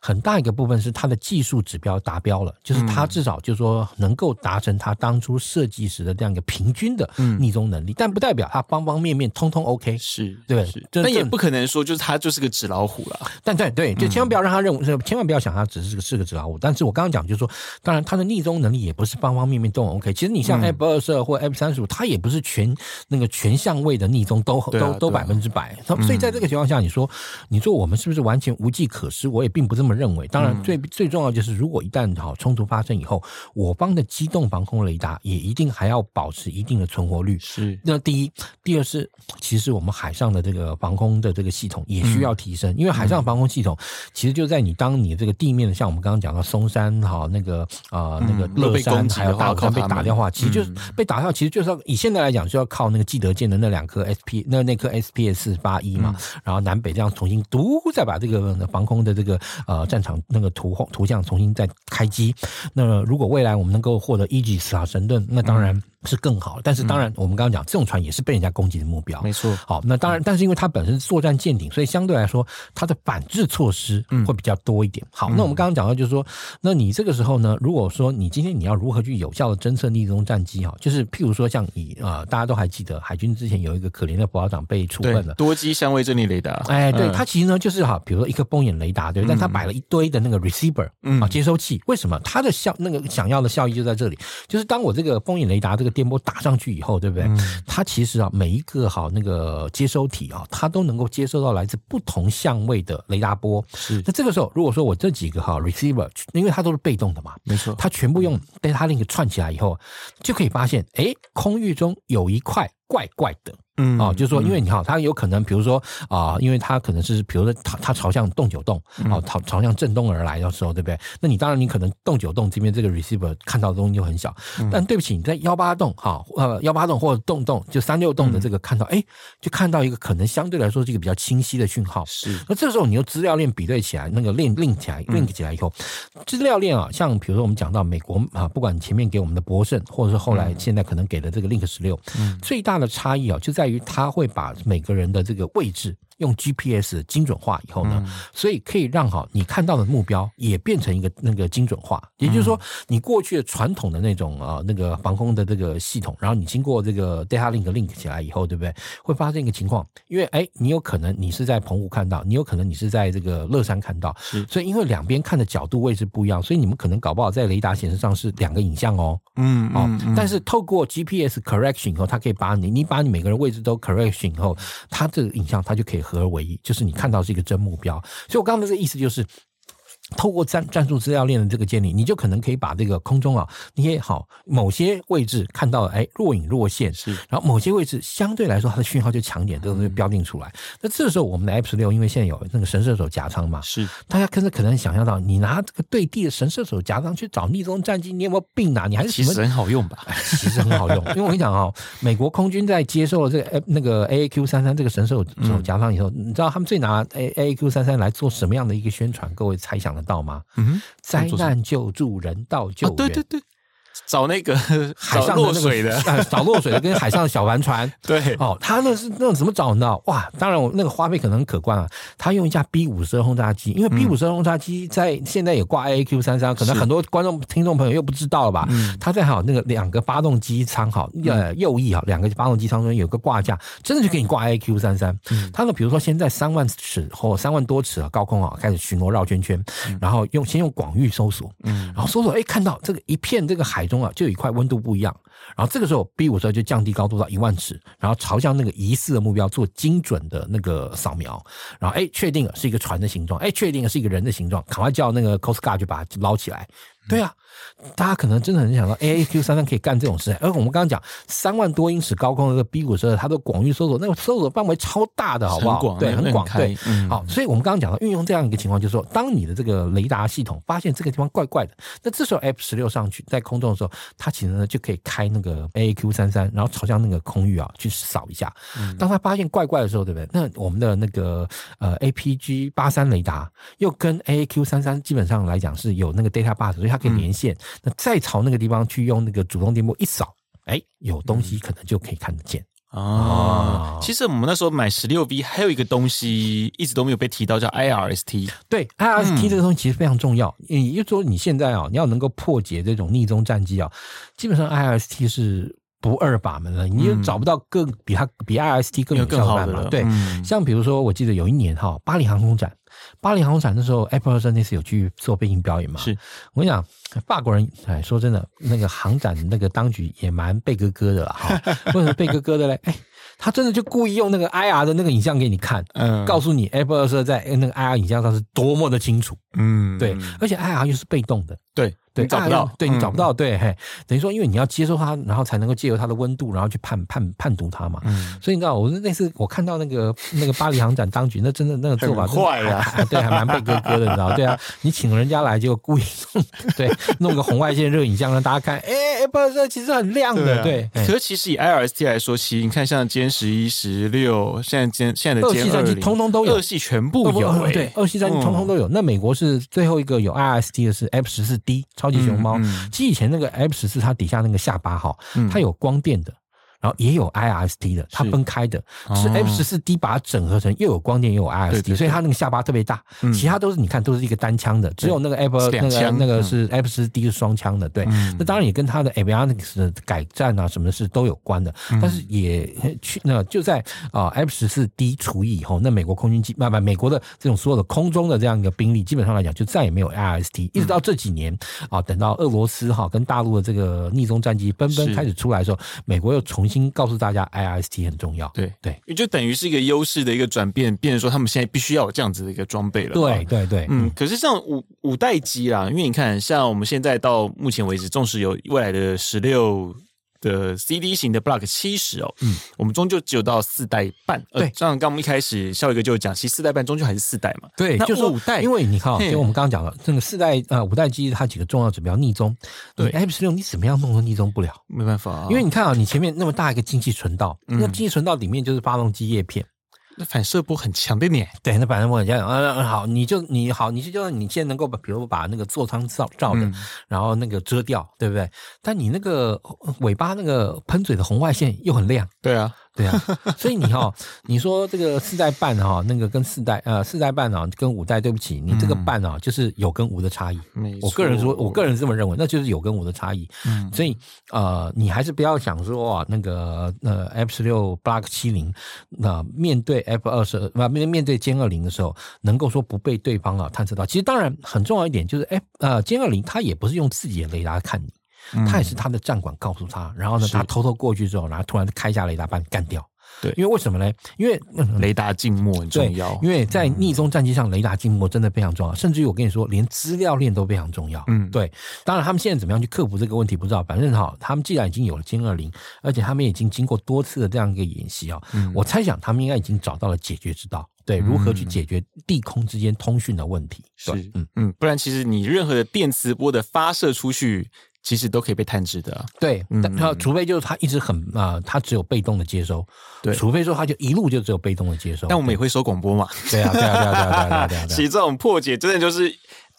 很大一个部分是它的技术指标达标了，就是它至少就是说能够达成它当初设计时的这样一个平均的匿踪能力，但不代表它方方面面通通 OK，是对，是，但也不可能说就是它就是个纸老虎了。但对对，就千万不要让他认为，千万不要想它只是个是个纸老虎。但是我刚刚讲就是说，当然它的逆踪能力也不是方方面面都 OK。其实你像 F 二十二或 F 三十五，它也不是全那个全相位的逆踪都都。都百分之百，所以在这个情况下，你说，你说我们是不是完全无计可施？我也并不这么认为。当然，最最重要就是，如果一旦好冲突发生以后，我方的机动防空雷达也一定还要保持一定的存活率。是。那第一，第二是，其实我们海上的这个防空的这个系统也需要提升，因为海上防空系统其实就在你当你这个地面的，像我们刚刚讲到松山哈那个啊那个乐山还有大武山被打掉的话，其实就是被打掉，其实就是要以现在来讲，就要靠那个基德舰的那两颗 SP 那那颗。SPS 四八一嘛，然后南北这样重新读，再把这个防空的这个呃战场那个图图像重新再开机。那如果未来我们能够获得伊吉斯啊神盾，那当然是更好，但是当然，我们刚刚讲这种船也是被人家攻击的目标，没错。好，那当然，但是因为它本身作战舰艇，所以相对来说，它的反制措施会比较多一点。好，那我们刚刚讲到就是说，那你这个时候呢，如果说你今天你要如何去有效的侦测逆风战机哈，就是譬如说像你啊，大家都还记得海军之前有一个可怜的补导长被处分了，多机相位阵列雷达。哎，对，它其实呢就是哈，比如说一个风眼雷达，对，但它摆了一堆的那个 receiver 啊接收器，为什么？它的效那个想要的效益就在这里，就是当我这个风眼雷达这个电波打上去。以后对不对？它其实啊，每一个哈那个接收体啊，它都能够接收到来自不同相位的雷达波。是，那这个时候，如果说我这几个哈 receiver，因为它都是被动的嘛，没错，它全部用 data link 串起来以后，就可以发现，哎，空域中有一块怪怪的。嗯，哦，就是说，因为你好，它有可能，比如说啊，因为它可能是，比如说它它朝向洞九洞，哦，朝朝向震东而来的时候，对不对？那你当然你可能洞九洞这边这个 receiver 看到的东西就很小，但对不起，你在幺八洞哈，呃幺八洞或者洞洞就三六洞的这个看到，哎，就看到一个可能相对来说是一个比较清晰的讯号。是，那这时候你用资料链比对起来，那个链 link 起来 link 起来以后，资料链啊，像比如说我们讲到美国啊，不管前面给我们的博胜，或者是后来现在可能给的这个 link 十六，最大的差异啊，就在在于他会把每个人的这个位置。用 GPS 精准化以后呢，所以可以让哈你看到的目标也变成一个那个精准化。也就是说，你过去的传统的那种啊那个防空的这个系统，然后你经过这个 data link link 起来以后，对不对？会发生一个情况，因为哎，你有可能你是在澎湖看到，你有可能你是在这个乐山看到，所以因为两边看的角度位置不一样，所以你们可能搞不好在雷达显示上是两个影像哦。嗯，哦，但是透过 GPS correction 以后，它可以把你你把你每个人位置都 correction 以后，它这个影像它就可以。合而为一，就是你看到是一个真目标，所以我刚刚的这个意思就是。透过战战术资料链的这个建立，你就可能可以把这个空中啊，你也好某些位置看到哎若隐若现，是，然后某些位置相对来说它的讯号就强一点，都是标定出来。那这时候我们的 F 十六，因为现在有那个神射手夹舱嘛，是，大家可是可能想象到，你拿这个对地的神射手夹舱去找逆风战机，你有没有病啊？你还是其实很好用吧？其实很好用，因为我跟你讲啊，美国空军在接受了这个那个 A A Q 三三这个神射手夹舱以后，你知道他们最拿 A A A Q 三三来做什么样的一个宣传？各位猜想得到吗？嗯，灾难救助、人道救援，对对对。找那个 海上落水的，找落水的跟海上的小帆船。对，哦，他那是那种怎么找呢？哇，当然我那个花费可能很可观啊。他用一架 B 五十二轰炸机，因为 B 五十二轰炸机在现在也挂 AAQ 三三，可能很多观众听众朋友又不知道了吧？他在好那个两个发动机舱好呃右翼哈，两个发动机舱中有个挂架，真的就给你挂 AAQ 三三。他呢，比如说先在三万尺或三万多尺啊高空啊开始巡逻绕圈圈，然后用先用广域搜索，嗯，然后搜索哎看到这个一片这个海。中啊，就有一块温度不一样，然后这个时候 B 五十二就降低高度到一万尺，然后朝向那个疑似的目标做精准的那个扫描，然后哎，确定了是一个船的形状，哎，确定了是一个人的形状，赶快叫那个 cosgar 就把它捞起来。对啊。大家可能真的很想到 A A Q 三三可以干这种事，而我们刚刚讲三万多英尺高空的这个 B 五十二，它的广域搜索，那个搜索范围超大的，好不好？很广，对，很广，对，好，所以我们刚刚讲到运用这样一个情况，就是说，当你的这个雷达系统发现这个地方怪怪的，那这时候 F 十六上去在空中的时候，它其实呢就可以开那个 A A Q 三三，然后朝向那个空域啊去扫一下。当它发现怪怪的时候，对不对？那我们的那个呃 A P G 八三雷达又跟 A A Q 三三基本上来讲是有那个 data bus，所以它可以连线。那再朝那个地方去用那个主动电波一扫，哎，有东西可能就可以看得见哦。其实我们那时候买十六 V 还有一个东西一直都没有被提到，叫 IRST。对，IRST 这个东西其实非常重要。也就是说，你现在啊，你要能够破解这种逆踪战机啊，基本上 IRST 是不二法门了。你又找不到更比它比 IRST 更有效的办法。对，像比如说，我记得有一年哈，巴黎航空展。巴黎航空展的时候，F22 那次有去做背景表演嘛？是我跟你讲，法国人哎，说真的，那个航展那个当局也蛮贝哥哥的了。哈，为什么贝哥哥的嘞？哎，他真的就故意用那个 IR 的那个影像给你看，嗯，告诉你 F22 在那个 IR 影像上是多么的清楚，嗯，对，而且 IR 又是被动的，对。对，找不到，对你找不到，对，嘿，等于说，因为你要接收它，然后才能够借由它的温度，然后去判判判读它嘛。嗯，所以你知道，我那次我看到那个那个巴黎航展当局，那真的那个做法，坏啊，对，还蛮被割割的，你知道？对啊，你请人家来就故意弄 对弄个红外线热影像让大家看，哎哎，不是，其实很亮的，对。可是其实以 IRST 来说，其实你看像歼十一、十六，现在歼现在的歼二零，通通都有，二系全部有，对，二系战机通通都有。那美国是最后一个有 IRST 的是 F 十四 D 超级熊猫，其实以前那个 F 十四它底下那个下巴哈，它有光电的。然后也有 IRST 的，它分开的，是 F 十四 D 把它整合成又有光电又有 IRST，所以它那个下巴特别大。其他都是你看都是一个单枪的，只有那个 F 那个那个是 F 十四 D 是双枪的。对，那当然也跟它的 avionics 的改战啊什么的是都有关的。但是也去那就在啊 F 十四 D 除以以后，那美国空军机慢慢美国的这种所有的空中的这样一个兵力，基本上来讲就再也没有 IRST，一直到这几年啊，等到俄罗斯哈跟大陆的这个逆中战机纷纷开始出来的时候，美国又重新告诉大家。IRST 很重要，对对，也就等于是一个优势的一个转变，变成说他们现在必须要有这样子的一个装备了。对对对，嗯，可是像五五代机啦，因为你看，像我们现在到目前为止，纵使有未来的十六。的 CD 型的 Block 七十哦，嗯，我们终究只有到四代半，对，像刚刚我们一开始笑宇哥就讲，其实四代半终究还是四代嘛，对，就是五代，因为你看，就我们刚刚讲了，这个四代呃五代机它几个重要指标，逆中，对，F 十六你怎么样弄都逆中不了，没办法啊，因为你看啊，你前面那么大一个进气存道，那进气存道里面就是发动机叶片。那反射波很强的你，对，那反射波很强。嗯嗯，好，你就你好，你就就你现在能够把，比如把那个座舱照照的，嗯、然后那个遮掉，对不对？但你那个尾巴那个喷嘴的红外线又很亮，对啊。对啊，所以你哈，你说这个四代半哈，那个跟四代呃四代半啊，跟五代，对不起，你这个半啊，就是有跟无的差异。嗯、我个人说，我个人这么认为，那就是有跟无的差异。嗯，所以呃，你还是不要想说啊，那个呃 F 十六 Block 七零，那面对 F 二十不面面对歼二零的时候，能够说不被对方啊探测到。其实当然很重要一点就是 F 呃歼二零它也不是用自己的雷达看你。他也是他的战管告诉他，然后呢，他偷偷过去之后，然后突然开下雷达把你干掉。对，因为为什么呢？因为雷达静默很重要。因为在逆中战机上，雷达静默真的非常重要。甚至于我跟你说，连资料链都非常重要。嗯，对。当然，他们现在怎么样去克服这个问题不知道。反正哈，他们既然已经有了歼二零，而且他们已经经过多次的这样一个演习啊，我猜想他们应该已经找到了解决之道。对，如何去解决地空之间通讯的问题？是，嗯嗯，不然其实你任何的电磁波的发射出去。其实都可以被探知的，啊，对，但他除非就是他一直很啊，他只有被动的接收，对，除非说他就一路就只有被动的接收。但我们也会收广播嘛，对啊，对啊，对啊，对啊，对啊，对啊。其实这种破解真的就是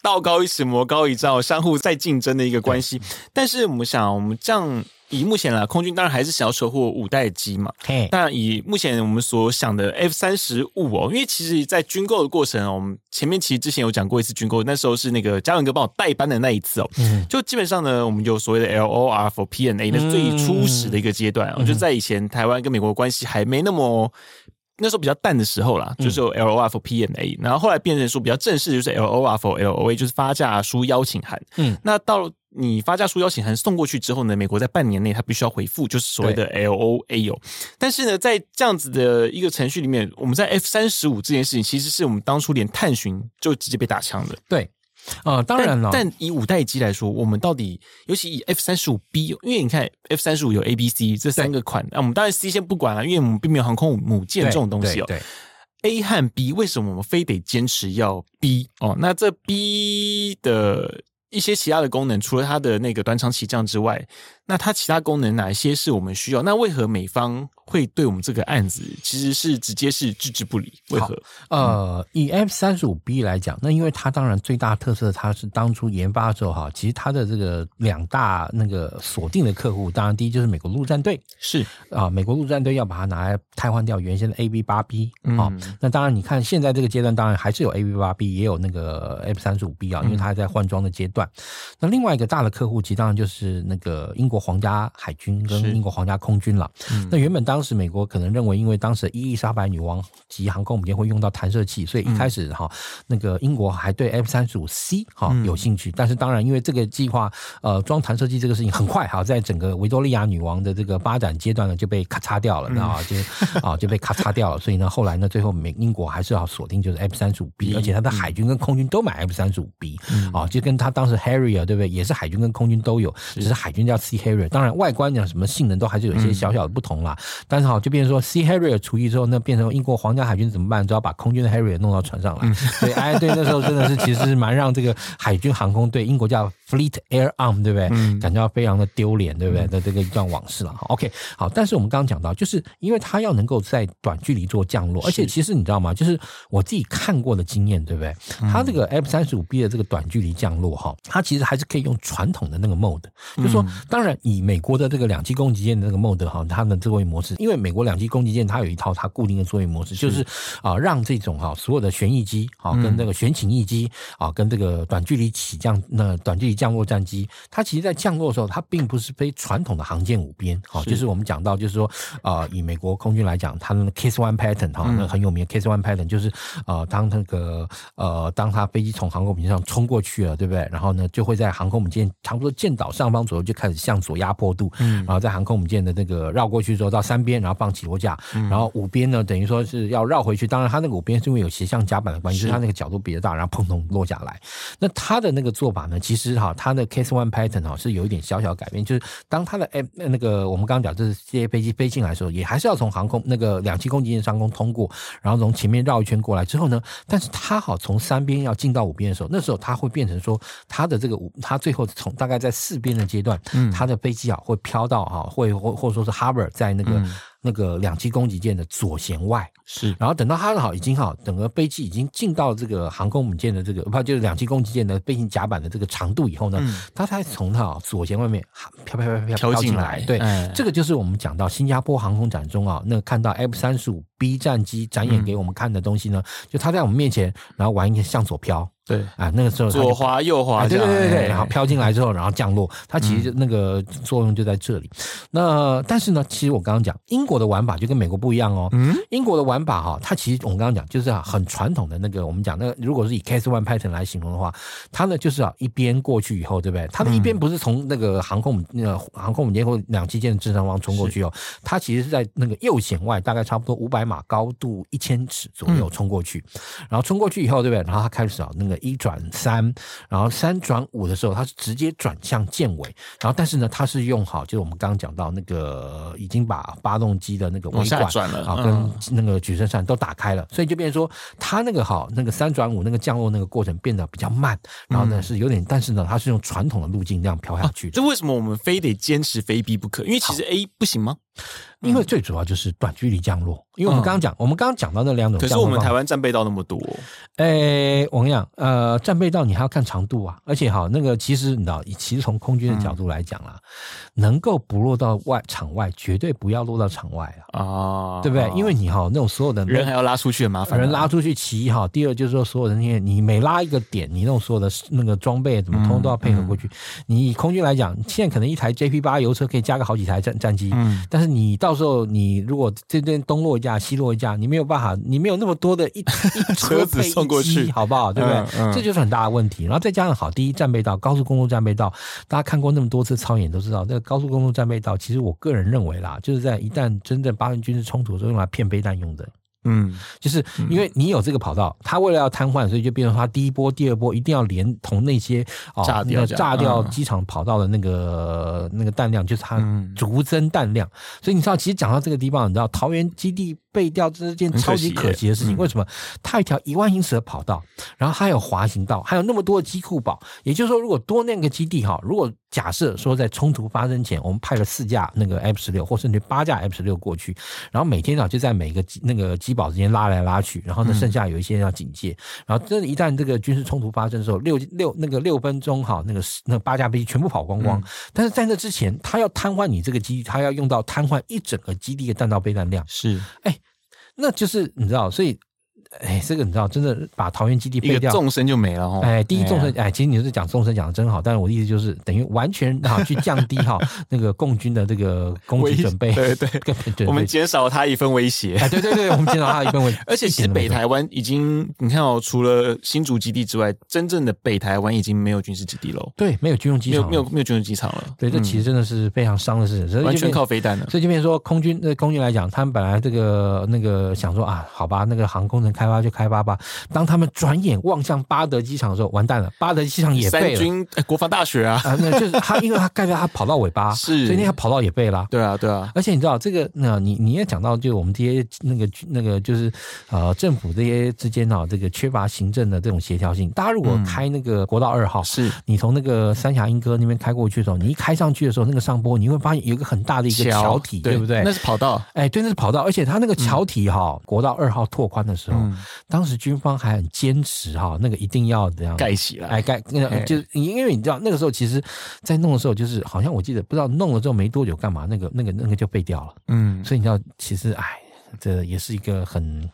道高一尺，魔高一丈，相互在竞争的一个关系。但是我们想，我们这样。以目前来，空军当然还是想要守护五代机嘛。嘿，但以目前我们所想的 F 三十五哦，因为其实，在军购的过程，我们前面其实之前有讲过一次军购，那时候是那个嘉文哥帮我代班的那一次哦。嗯，就基本上呢，我们有所谓的 LOR for PNA，那是最初始的一个阶段哦。就在以前台湾跟美国关系还没那么那时候比较淡的时候啦，就是有 LOR for PNA，然后后来变成说比较正式，就是 LOR for LOA，就是发价书邀请函。嗯，那到。你发价书邀请函送过去之后呢，美国在半年内他必须要回复，就是所谓的 L O A 哦。但是呢，在这样子的一个程序里面，我们在 F 三十五这件事情，其实是我们当初连探寻就直接被打枪的。对，呃，当然了，但以五代机来说，我们到底，尤其以 F 三十五 B，因为你看 F 三十五有 A、B、C 这三个款，那我们当然 C 先不管了，因为我们并没有航空母舰这种东西哦。对 A 和 B 为什么我们非得坚持要 B 哦？那这 B 的。一些其他的功能，除了它的那个短场起降之外，那它其他功能哪一些是我们需要？那为何美方会对我们这个案子其实是直接是置之不理？为何？呃，以 F 三十五 B 来讲，那因为它当然最大特色，它是当初研发的时候哈，其实它的这个两大那个锁定的客户，当然第一就是美国陆战队，是啊，美国陆战队要把它拿来替换掉原先的 AB 八 B 啊。那当然你看现在这个阶段，当然还是有 AB 八 B，也有那个 F 三十五 B 啊，因为它还在换装的阶段。那另外一个大的客户，其实当然就是那个英国皇家海军跟英国皇家空军了。嗯、那原本当时美国可能认为，因为当时伊丽莎白女王级航空母舰会用到弹射器，所以一开始哈，那个英国还对 F 三十五 C 哈有兴趣。但是当然，因为这个计划，呃，装弹射器这个事情很快哈，在整个维多利亚女王的这个发展阶段呢，就被咔嚓掉了，啊、嗯，就啊就被咔嚓掉了。所以呢，后来呢，最后美英国还是要锁定就是 F 三十五 B，而且它的海军跟空军都买 F 三十五 B，啊，就跟他当时 Harrier 对不对？也是海军跟空军都有，只是海军叫 C 当然外观讲什么性能都还是有一些小小的不同啦。嗯、但是好，就变成说 Sea Harrier 除役之后，那变成英国皇家海军怎么办？就要把空军的 Harrier 弄到船上来。嗯、所以哎，对，那时候真的是其实是蛮让这个海军航空对英国叫 Fleet Air Arm，对不对？嗯、感觉到非常的丢脸，对不对？的这个一段往事了。OK，好，但是我们刚刚讲到，就是因为它要能够在短距离做降落，而且其实你知道吗？就是我自己看过的经验，对不对？它这个 F 三十五 B 的这个短距离降落哈，它其实还是可以用传统的那个 mode，就是说，当然以美国的这个两栖攻击舰的那个 mode 哈，它的作业模式，因为美国两栖攻击舰它有一套它固定的作业模式，就是啊，让这种哈所有的旋翼机啊跟那个旋倾翼机啊跟这个短距离起降那短距离降落战机，它其实在降落的时候，它并不是飞传统的航舰五边，好，就是我们讲到就是说呃，以美国空军来讲，它的 Case One Pattern 哈，那很有名的 Case One Pattern 就是呃，当那个呃，当它飞机从航空母舰上冲过去了，对不对？然后呢，就会在航空母舰差不多舰岛上方左右就开始向左压迫度，嗯，然后在航空母舰的那个绕过去之后到三边，然后放起落架，嗯，然后五边呢，等于说是要绕回去。当然，它那个五边是因为有斜向甲板的关系，是就是它那个角度比较大，然后砰砰落下来。那它的那个做法呢，其实哈，它的 Case One Pattern 哈是有一点小小改变，就是当它的 M 那个我们刚刚讲，就是这些飞机飞进来的时候，也还是要从航空那个两栖攻击舰上空通过，然后从前面绕一圈过来之后呢，但是它好从三边要进到五边的时候，那时候它会变成说，它的这个五，它最后从大概在四边的阶段，嗯，它的飞机啊会飘到哈，会或或者说是 harbor 在那个。嗯那个两栖攻击舰的左舷外是，然后等到它好已经好，整个飞机已经进到这个航空母舰的这个不就是两栖攻击舰的飞行甲板的这个长度以后呢，嗯、它才从它左舷外面飘飘飘飘飘进来。对，哎、这个就是我们讲到新加坡航空展中啊，那、看到 F 三十五 B 战机展演给我们看的东西呢，嗯、就它在我们面前，然后玩一个向左飘。对啊，那个时候左滑右滑，对对对对，然后飘进来之后，然后降落，它其实那个作用就在这里。那但是呢，其实我刚刚讲英国的玩法就跟美国不一样哦。嗯，英国的玩法哈，它其实我们刚刚讲就是啊，很传统的那个，我们讲那个，如果是以 Case One Pattern 来形容的话，它呢就是啊一边过去以后，对不对？它的一边不是从那个航空母那个航空母舰或两栖舰的正上方冲过去哦，它其实是在那个右舷外，大概差不多五百码高度一千尺左右冲过去，然后冲过去以后，对不对？然后它开始啊那个。一转三，然后三转五的时候，它是直接转向舰尾，然后但是呢，它是用好，就是我们刚刚讲到那个已经把发动机的那个尾管啊跟那个举升扇都打开了，所以就变成说它那个好那个三转五那个降落那个过程变得比较慢，然后呢是有点，但是呢它是用传统的路径这样飘下去的。这为什么我们非得坚持非 B 不可？因为其实 A 不行吗？因为最主要就是短距离降落，因为我们刚刚讲，嗯、我们刚刚讲到那两种。可是我们台湾战备道那么多，哎，我跟你讲，呃，战备道你还要看长度啊，而且哈，那个其实你知道，其实从空军的角度来讲啦，嗯、能够不落到外场外，绝对不要落到场外啊，啊，对不对？因为你哈，那种所有的人还要拉出去很麻烦，人拉出去其一哈，第二就是说所有的那些，你每拉一个点，你那种所有的那个装备怎么通通都要配合过去。你以空军来讲，现在可能一台 JP 八油车可以加个好几台战战机，嗯，但是你到。时候你如果这边东落一架西落一架，你没有办法，你没有那么多的一一 车子送过去，好不好？对不对？嗯嗯、这就是很大的问题。然后再加上好，第一战备道，高速公路战备道，大家看过那么多次操演都知道，这个高速公路战备道，其实我个人认为啦，就是在一旦真正发生军事冲突的时候，用来骗飞弹用的。嗯，就是因为你有这个跑道，他为了要瘫痪，所以就变成他第一波、第二波一定要连同那些哦，炸掉炸掉机场跑道的那个那个弹量，就是它逐增弹量。所以你知道，其实讲到这个地方，你知道桃园基地被调这是件超级可惜的事情。为什么？它有一条一万英尺的跑道，然后还有滑行道，还有那么多的机库堡。也就是说，如果多那个基地哈，如果假设说在冲突发生前，我们派了四架那个 F 十六，或甚至八架 F 十六过去，然后每天呢就在每个那个机堡之间拉来拉去，然后呢剩下有一些人要警戒，然后这，一旦这个军事冲突发生的时候，六六那个六分钟哈，那个那八架飞机全部跑光光。但是在那之前，他要瘫痪你这个基地，他要用到瘫痪一整个基地的弹道备弹量。是，哎，那就是你知道，所以。哎，这个你知道，真的把桃园基地废掉，纵深就没了哈。哎，第一纵深，哎，其实你是讲纵深讲的真好，但是我的意思就是等于完全哈去降低哈 那个共军的这个攻击准备，对对，我们减少他一份威胁。哎，对对对，我们减少他一份威胁。而且其实北台湾已经，你看哦，除了新竹基地之外，真正的北台湾已经没有军事基地了。对，没有军用机场，没有没有军用机场了。对，这其实真的是非常伤的事情，完全靠飞弹了。所以这边说空军，那空军来讲，他们本来这个那个想说啊，好吧，那个航空能开开发就开发吧。当他们转眼望向巴德机场的时候，完蛋了，巴德机场也被了。三军、欸、国防大学啊，啊，那就是他，因为他盖在他跑道尾巴，是，所以那条跑道也被了。对啊，对啊。而且你知道这个，那你你也讲到，就我们这些那个那个就是呃政府这些之间啊，这个缺乏行政的这种协调性。大家如果开那个国道二号，是、嗯、你从那个三峡莺歌那边开过去的时候，你一开上去的时候，那个上坡你会发现有一个很大的一个桥体，对，不对？那是跑道，哎，对，那是跑道。而且它那个桥体哈，嗯、国道二号拓宽的时候，嗯、当时军方还很坚持哈，那个一定要这样盖起来，哎，盖那个就是因为你知道那个时候，其实在弄的时候，就是好像我记得不知道弄了之后没多久干嘛，那个那个那个就废掉了。嗯，所以你知道，其实哎，这也是一个很。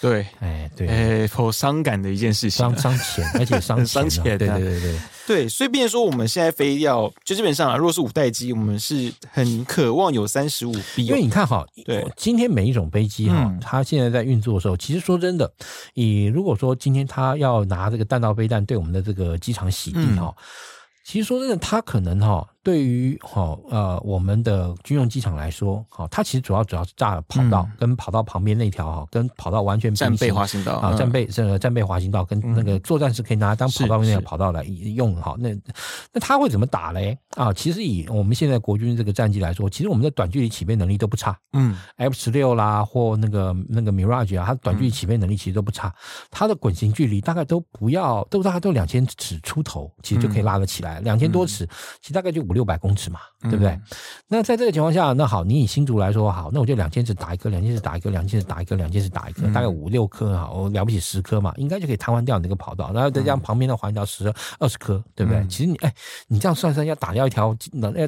对，哎，对，哎，颇伤感的一件事情，伤伤钱，而且伤钱，伤钱，对对对。对对，所以变成说我们现在飞要，就基本上啊，如果是五代机，我们是很渴望有三十五 B，因为你看哈，对，今天每一种飞机哈，它现在在运作的时候，其实说真的，以如果说今天它要拿这个弹道飞弹对我们的这个机场洗地哈，其实说真的，它可能哈。对于好呃我们的军用机场来说，好它其实主要主要是炸跑道跟跑道旁边那条哈跟跑道完全战备滑行道啊战备这个战备滑行道跟那个作战是可以拿来当跑道那条跑道来用哈那那它会怎么打嘞？啊？其实以我们现在国军这个战机来说，其实我们的短距离起飞能力都不差，嗯，F 十六啦或那个那个 Mirage 啊，它短距离起飞能力其实都不差，它的滚行距离大概都不要都大概都两千尺出头，其实就可以拉得起来，两千多尺，其实大概就五六百公尺嘛，对不对？嗯、那在这个情况下，那好，你以新竹来说，好，那我就两千尺打一颗，两千尺打一颗，两千尺打一颗，两千尺打一颗，大概五六颗哈，我了不起十颗嘛，应该就可以瘫痪掉你这个跑道，然后再加上旁边的环条十二十颗，对不对？嗯、其实你哎，你这样算算，要打掉一条，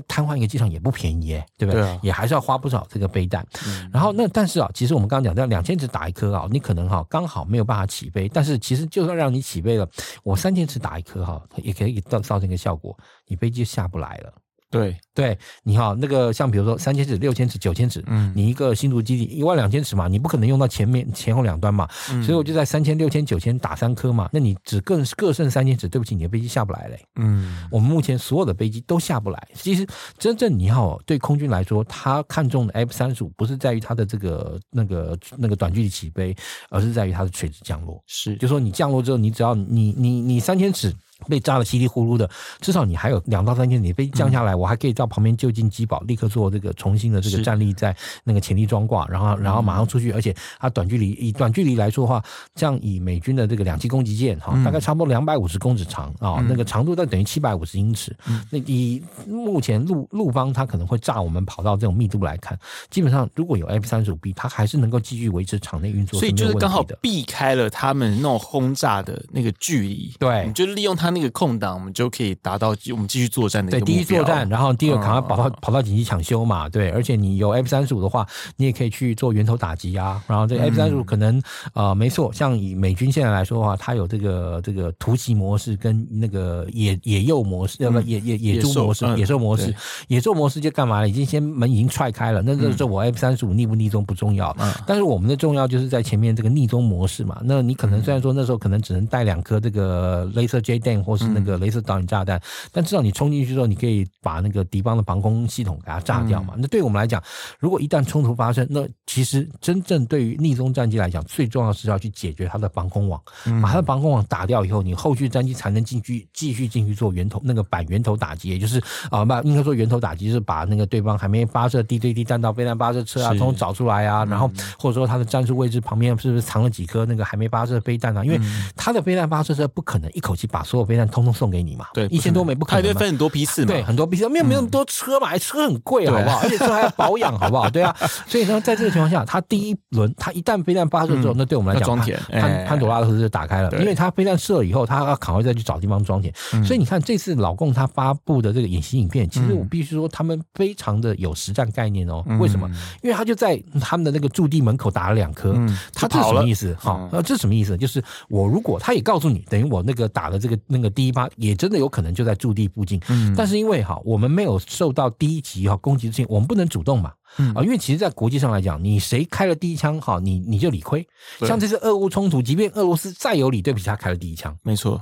瘫痪一个机场也不便宜耶，对不对？对啊、也还是要花不少这个飞弹。嗯、然后那但是啊，其实我们刚刚讲这样两千尺打一颗啊，你可能哈刚好没有办法起飞，但是其实就算让你起飞了，我三千尺打一颗哈，也可以造造成一个效果，你飞机就下不来了。对对，你好，那个像比如说三千尺、六千尺、九千尺，嗯，你一个新竹基地一万两千尺嘛，你不可能用到前面前后两端嘛，嗯，所以我就在三千、六千、九千打三颗嘛，那你只更各剩三千尺，对不起，你的飞机下不来嘞，嗯，我们目前所有的飞机都下不来。其实真正你好对空军来说，他看中的 F 三十五不是在于它的这个那个那个短距离起飞，而是在于它的垂直降落。是，就说你降落之后，你只要你你你三千尺。被炸得稀里糊涂的，至少你还有两到三千米飞机降下来，嗯、我还可以到旁边就近机保，立刻做这个重新的这个站立在那个潜力装挂，然后然后马上出去，而且它短距离以短距离来说的话，像以美军的这个两栖攻击舰哈，大概差不多两百五十公尺长啊，嗯、那个长度在等于七百五十英尺。嗯、那以目前陆陆方它可能会炸我们跑道这种密度来看，基本上如果有 F 三十五 B，它还是能够继续维持场内运作，所以就是刚好避开了他们那种轰炸的那个距离，对，你就利用它。那个空档，我们就可以达到我们继续作战的一个。对，第一作战，然后第二，赶快跑到跑到紧急抢修嘛。对，而且你有 F 三十五的话，你也可以去做源头打击啊。然后这个 F 三十五可能啊、呃，没错，像以美军现在来说的话，它有这个这个突袭模式跟那个野野诱模式，要不野野野猪模式、野兽模式、野兽模式就干嘛了？已经先门已经踹开了。那这这我 F 三十五逆不逆中不重要，但是我们的重要就是在前面这个逆中模式嘛。那你可能虽然说那时候可能只能带两颗这个 Laser 或是那个镭射导引炸弹，但至少你冲进去之后，你可以把那个敌方的防空系统给它炸掉嘛。那对我们来讲，如果一旦冲突发生，那其实真正对于逆中战机来讲，最重要的是要去解决它的防空网，把它的防空网打掉以后，你后续战机才能进去继续进去做源头那个反源头打击，也就是啊，不应该说源头打击，就是把那个对方还没发射地对地弹道飞弹发射车啊，从找出来啊，然后或者说它的战术位置旁边是不是藏了几颗那个还没发射飞弹啊？因为它的飞弹发射车不可能一口气把所有飞弹通通送给你嘛，对，一千多枚不可能，还得分很多批次嘛，对，很多批次，没有没有那么多车嘛，车很贵，好不好？而且车还要保养，好不好？对啊，所以呢，在这个情况下，它第一轮，它一旦飞弹发射之后，那对我们来讲，潘潘朵拉的盒子就打开了，因为它飞弹射了以后，它要赶快再去找地方装填。所以你看，这次老共他发布的这个演习影片，其实我必须说，他们非常的有实战概念哦。为什么？因为他就在他们的那个驻地门口打了两颗，他这是什么意思？好，那这是什么意思？就是我如果他也告诉你，等于我那个打了这个那个第一发也真的有可能就在驻地附近，但是因为哈，我们没有受到第一级哈攻击之前，我们不能主动嘛。嗯啊，因为其实，在国际上来讲，你谁开了第一枪，哈，你你就理亏。像这次俄乌冲突，即便俄罗斯再有理，对不起，他开了第一枪，没错。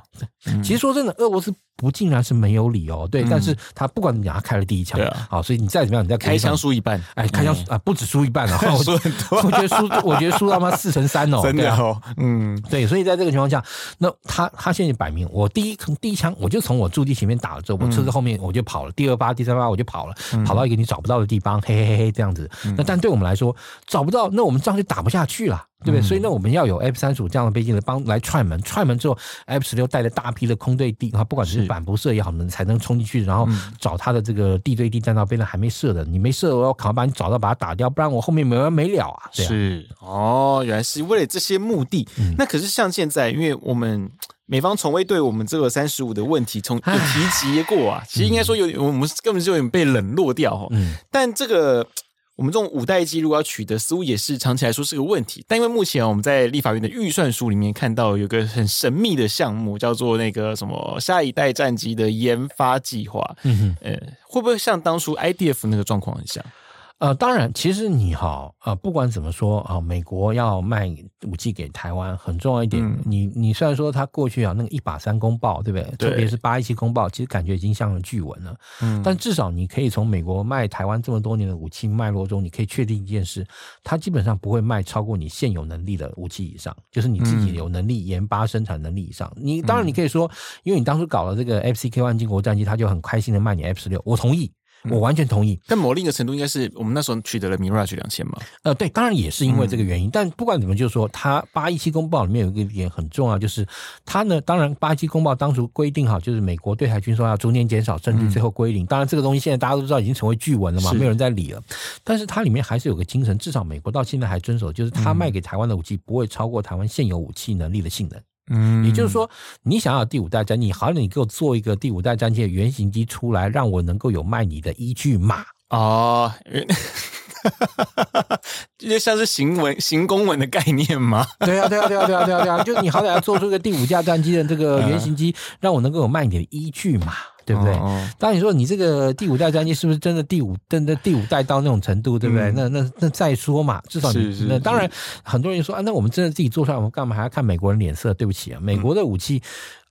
其实说真的，俄罗斯。不竟然是没有理由，对，但是他不管怎么讲，他开了第一枪，好，所以你再怎么样，你再开枪输一半，哎，开枪、嗯、啊，不止输一半了，输很多，我觉得输，我觉得输到妈四成三哦，真的哦，嗯，对，所以在这个情况下，那他他现在摆明，我第一第一枪我就从我驻地前面打了之后，我车子后面我就跑了，第二发、第三发我就跑了，跑到一个你找不到的地方，嘿嘿嘿嘿，这样子，那但对我们来说找不到，那我们仗就打不下去了。对不对？所以呢，我们要有 F 三十五这样的飞机来帮来踹门，踹门之后，F 十六带着大批的空对地，不管是反辐射也好，能才能冲进去，然后找他的这个地对地弹道飞弹还没射的，你没射，我要赶快把你找到，把它打掉，不然我后面没完没了啊！是哦，原来是为了这些目的。嗯、那可是像现在，因为我们美方从未对我们这个三十五的问题从有提及过啊，其实应该说有，我们根本就有点被冷落掉。嗯，但这个。我们这种五代机如果要取得，似乎也是长期来说是个问题。但因为目前我们在立法院的预算书里面看到有个很神秘的项目，叫做那个什么下一代战机的研发计划。嗯哼，呃，会不会像当初 IDF 那个状况很像？呃，当然，其实你哈，呃，不管怎么说啊，美国要卖武器给台湾很重要一点。嗯、你你虽然说他过去啊那个一把三公报，对不对？对特别是八一七公报，其实感觉已经像个巨文了。嗯，但至少你可以从美国卖台湾这么多年的武器脉络中，你可以确定一件事：它基本上不会卖超过你现有能力的武器以上，就是你自己有能力研发生产能力以上。嗯、你当然你可以说，因为你当初搞了这个 FCK-1 金国战机，他就很开心的卖你 F 十六，我同意。我完全同意，但某另一个程度应该是我们那时候取得了 Mirage 两千嘛？呃，对，当然也是因为这个原因。嗯、但不管怎么，就是说，它八一七公报里面有一个点很重要，就是它呢，当然八一七公报当初规定好，就是美国对台军售要逐年减少，甚至最后归零。嗯、当然，这个东西现在大家都知道已经成为据闻了嘛，没有人在理了。但是它里面还是有个精神，至少美国到现在还遵守，就是它卖给台湾的武器不会超过台湾现有武器能力的性能。嗯，也就是说，你想要第五代战机，好，你给我做一个第五代战机的原型机出来，让我能够有卖你的依据嘛哦。这就像是行文行公文的概念吗？对啊，对啊，对啊，对啊，对啊，对啊，就你好歹要做出一个第五架战机的这个 原型机，让我能够有卖你的依据码。对不对？当然你说你这个第五代战机是不是真的第五真的第五代到那种程度，对不对？嗯、那那那再说嘛，至少你那当然很多人说啊，那我们真的自己做出来，我们干嘛还要看美国人脸色？对不起啊，美国的武器。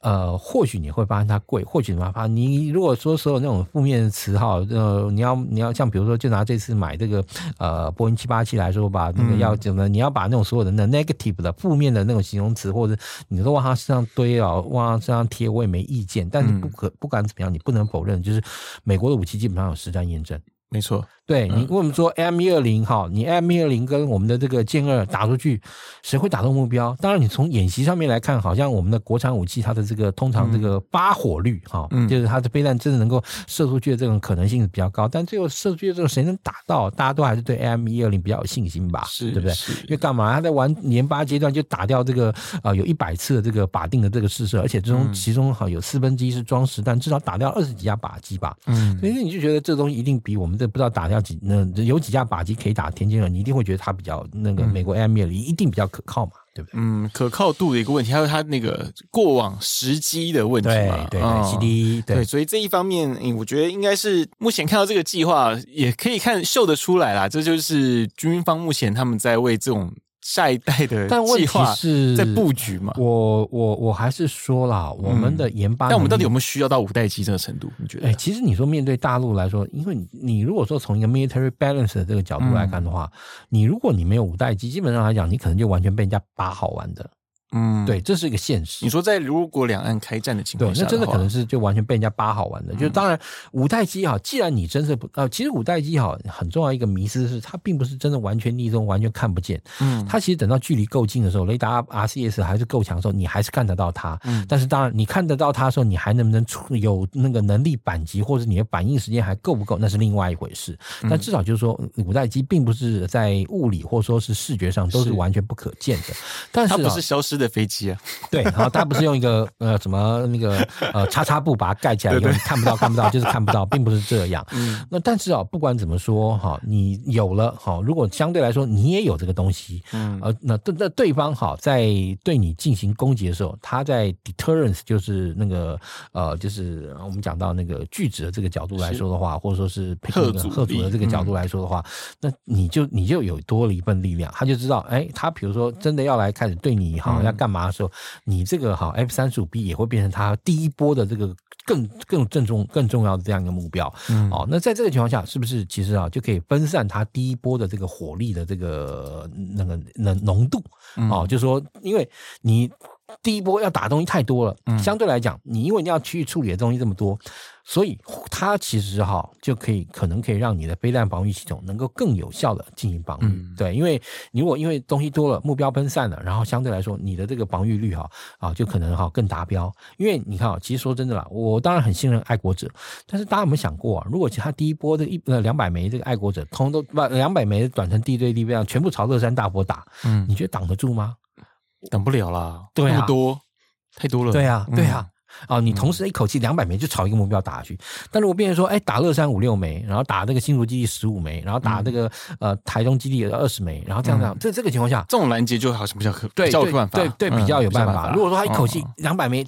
嗯呃，或许你会发现它贵，或许你会发现你如果说所有那种负面的词哈，呃，你要你要像比如说，就拿这次买这个呃波音七八七来说吧，那个要怎么，你要把那种所有的那 negative 的负面的那种形容词，或者你都往他身上堆啊，往他身上贴，我也没意见。但是不可不管怎么样，你不能否认，就是美国的武器基本上有实战验证。没错，对你为什么说 M 一二零哈？你 M 一二零跟我们的这个歼二打出去，谁会打中目标？当然，你从演习上面来看，好像我们的国产武器它的这个通常这个发火率哈，嗯、就是它的飞弹真的能够射出去的这种可能性是比较高。但最后射出去的这个谁能打到？大家都还是对 M 一二零比较有信心吧？是，对不对？因为干嘛？他在玩研发阶段就打掉这个啊、呃，有一百次的这个靶定的这个试射，而且这种其中哈有四分之一是装实弹，至少打掉二十几架靶机吧？嗯，所以你就觉得这东西一定比我们这不知道打掉几那有几架靶机可以打天津人，你一定会觉得它比较那个美国 AIM 一定比较可靠嘛，对不对？嗯，可靠度的一个问题，还有它那个过往时机的问题嘛，对对对对，所以这一方面，我觉得应该是目前看到这个计划，也可以看秀得出来啦，这就是军方目前他们在为这种。下一代的计划是在布局嘛？我我我还是说啦，我们的研发、嗯，但我们到底有没有需要到五代机这个程度？你觉得？哎，其实你说面对大陆来说，因为你你如果说从一个 military balance 的这个角度来看的话，嗯、你如果你没有五代机，基本上来讲，你可能就完全被人家扒好玩的。嗯，对，这是一个现实。你说在如果两岸开战的情况下，对，那真的可能是就完全被人家扒好玩的。嗯、就当然五代机哈，既然你真是不呃，其实五代机哈很重要一个迷思是，它并不是真的完全逆中，完全看不见。嗯，它其实等到距离够近的时候，雷达 RCS 还是够强的时候，你还是看得到它。嗯，但是当然你看得到它的时候，你还能不能出有那个能力反击，或者你的反应时间还够不够，那是另外一回事。嗯、但至少就是说，五代机并不是在物理或说是视觉上都是完全不可见的。是但是它不是消失。师的飞机啊，对，然后他不是用一个 呃什么那个呃叉叉布把它盖起来，看不到看不到，就是看不到，并不是这样。嗯，那但是啊，不管怎么说哈，你有了哈，如果相对来说你也有这个东西，嗯，呃，那对那对方哈在对你进行攻击的时候，他在 deterrence 就是那个呃就是我们讲到那个拒止的这个角度来说的话，或者说是贺阻吓阻的这个角度来说的话，嗯、那你就你就有多了一份力量，他就知道，哎，他比如说真的要来开始对你哈要干嘛的时候，你这个哈 F 三十五 B 也会变成他第一波的这个更更正重更重要的这样一个目标。嗯，哦，那在这个情况下，是不是其实啊就可以分散他第一波的这个火力的这个那个那浓度？哦，就是说，因为你第一波要打的东西太多了，相对来讲，你因为你要去处理的东西这么多。所以它其实哈就可以可能可以让你的飞弹防御系统能够更有效的进行防御，嗯、对，因为你如果因为东西多了，目标分散了，然后相对来说你的这个防御率哈啊就可能哈更达标。因为你看啊，其实说真的啦，我当然很信任爱国者，但是大家有没有想过啊，如果其他第一波的一呃两百枚这个爱国者通通都把两百枚短程地对地飞弹全部朝乐山大佛打，嗯，你觉得挡得住吗？挡不了啦，对啊，那么多太多了，对啊，对啊。啊，你同时一口气两百枚就朝一个目标打下去，但如果变成说，哎，打乐山五六枚，然后打这个新竹基地十五枚，然后打这个呃台中基地二十枚，然后这样这样，这这个情况下，这种拦截就好像比较可对，较有办法，对对比较有办法。如果说他一口气两百枚。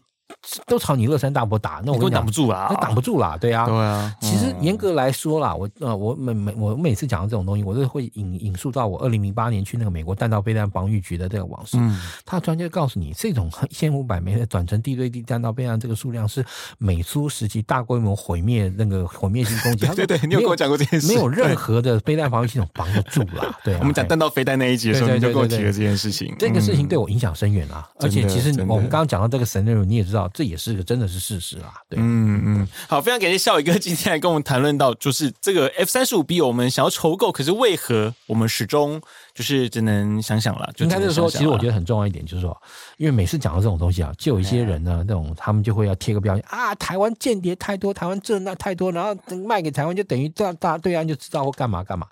都朝你乐山大佛打，那我挡不住啊，那挡不住啦，对啊，对啊。其实严格来说啦，我呃，我每每我每次讲到这种东西，我都会引引述到我二零零八年去那个美国弹道飞弹防御局的这个往事。嗯，他专家告诉你，这种一千五百枚的短程地对地弹道飞弹这个数量是美苏时期大规模毁灭那个毁灭性攻击。对对，你有跟我讲过这件事，没有任何的飞弹防御系统防得住啦。对，我们讲弹道飞弹那一集的时候，你就跟我提了这件事情。这个事情对我影响深远啊，而且其实我们刚刚讲到这个 scenario，你也知道，这也是个真。的是事实啊，对，嗯嗯，好，非常感谢笑宇哥今天来跟我们谈论到，就是这个 F 三十五 B，我们想要筹购，可是为何我们始终就是只能想想了？就应该是说，其实我觉得很重要一点就是说，因为每次讲到这种东西啊，就有一些人呢，那种他们就会要贴个标签啊，台湾间谍太多，台湾这那太多，然后卖给台湾就等于大大对岸就知道或干嘛干嘛。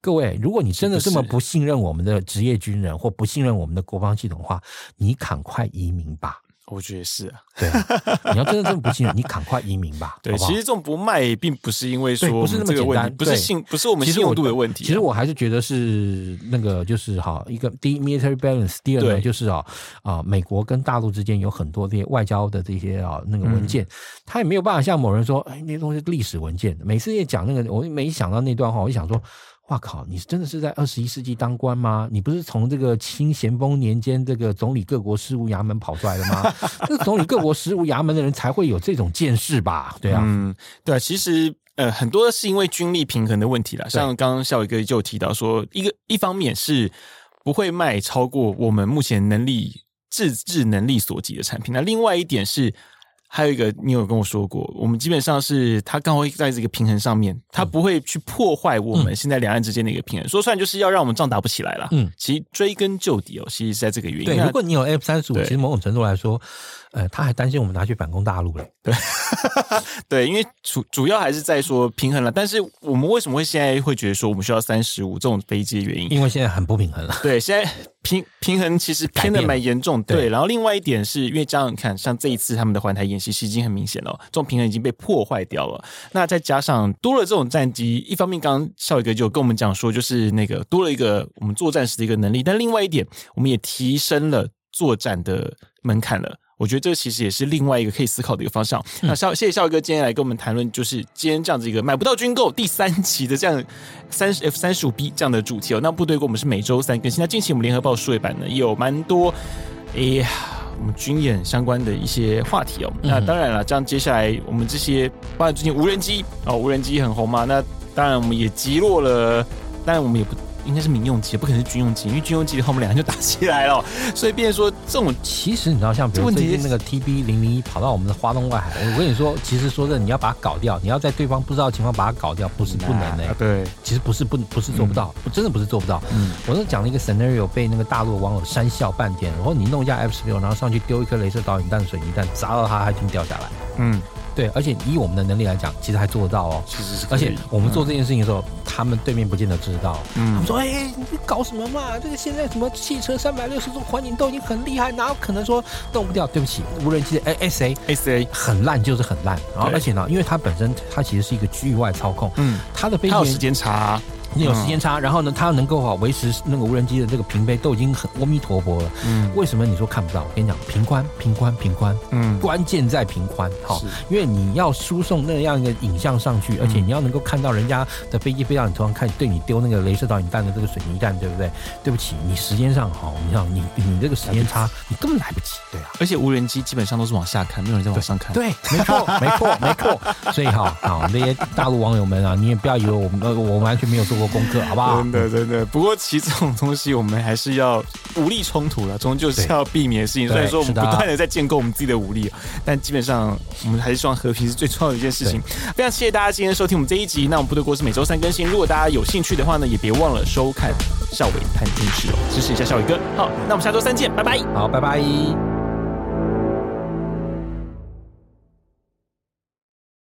各位，如果你真的这么不信任我们的职业军人，或不信任我们的国防系统的话，你赶快移民吧。我觉得是啊，对啊，你要真的这么不信任，你赶快移民吧。对，好好其实这种不卖，并不是因为说不是那么简单，不是信，不是我们信用度的问题。其实我还是觉得是那个，就是哈，一个第一 military balance，第二呢就是啊啊，美国跟大陆之间有很多这些外交的这些啊那个文件，他也没有办法像某人说，哎，那些东西是历史文件。每次也讲那个，我没想到那段话，我就想说。哇靠！你真的是在二十一世纪当官吗？你不是从这个清咸丰年间这个总理各国事务衙门跑出来的吗？这总理各国事务衙门的人才会有这种见识吧？对啊，嗯，对啊。其实呃，很多是因为军力平衡的问题啦。像刚刚笑宇哥就提到说，一个一方面是不会卖超过我们目前能力自制能力所及的产品，那另外一点是。还有一个，你有跟我说过，我们基本上是它刚好在这个平衡上面，它不会去破坏我们现在两岸之间的一个平衡。嗯、说出来就是要让我们仗打不起来了。嗯，其实追根究底哦，其实是在这个原因。对，如果你有 F 三十五，其实某种程度来说。呃，他还担心我们拿去反攻大陆了。对，对，因为主主要还是在说平衡了。但是我们为什么会现在会觉得说我们需要三十五这种飞机的原因？因为现在很不平衡了。对，现在平平衡其实偏的蛮严重。对，然后另外一点是因为这样看，像这一次他们的环台演习，其实已经很明显了，这种平衡已经被破坏掉了。那再加上多了这种战机，一方面刚刚少宇哥就跟我们讲说，就是那个多了一个我们作战时的一个能力，但另外一点，我们也提升了作战的门槛了。我觉得这其实也是另外一个可以思考的一个方向。嗯、那肖谢谢肖哥今天来跟我们谈论，就是今天这样子一个买不到军购第三期的这样三十 F 三十五 B 这样的主题哦。那部队跟我们是每周三更新。那近期我们联合报数位版呢也有蛮多哎呀我们军演相关的一些话题哦。嗯、那当然了，这样接下来我们这些包括最近无人机哦，无人机很红嘛。那当然我们也击落了，当然我们也不。应该是民用机，不可能是军用机，因为军用机的话，我们两个就打起来了。所以，变成说这种，其实你知道，像比如最近那个 TB 零零一跑到我们的花东外海，我跟你说，其实说真的，你要把它搞掉，你要在对方不知道的情况把它搞掉，不是不能的。对，其实不是不不是做不到，嗯、真的不是做不到。嗯，我是讲了一个 scenario，被那个大陆网友讪笑半天。然后你弄一下 F 十六，然后上去丢一颗镭射导引弹、水泥弹，砸到它，它就掉下来。嗯。对，而且以我们的能力来讲，其实还做得到哦。其实是，而且我们做这件事情的时候，嗯、他们对面不见得知道。嗯，他们说：“哎、欸，你搞什么嘛？这个现在什么汽车三百六十度环境都已经很厉害，哪有可能说动不掉？对不起，无人机的 S A S A 很烂就是很烂。然后而且呢，因为它本身它其实是一个区域外操控，嗯，它的飞行时间差、啊。你有时间差，然后呢，它能够哈维持那个无人机的这个平飞都已经很阿弥陀佛了。嗯，为什么你说看不到？我跟你讲，平宽，平宽，平宽。嗯，关键在平宽。好，因为你要输送那样一个影像上去，而且你要能够看到人家的飞机飞到你头上，看对你丢那个镭射导引弹的这个水泥弹，对不对？对不起，你时间上好，你知道你你这个时间差，你根本来不及。对啊，而且无人机基本上都是往下看，没有人在往上看。对，没错，没错，没错。所以哈，好那些大陆网友们啊，你也不要以为我们呃我们完全没有做过功课，好不好？真的真的，不过其实这种东西我们还是要武力冲突了，终究是要避免的事情。虽然说我们不断的在建构我们自己的武力，但基本上我们还是希望和平是最重要的一件事情。非常谢谢大家今天收听我们这一集。那我们部队锅是每周三更新，如果大家有兴趣的话呢，也别忘了收看少伟谈军事哦，支持一下少伟哥。好，那我们下周三见，拜拜。好，拜拜。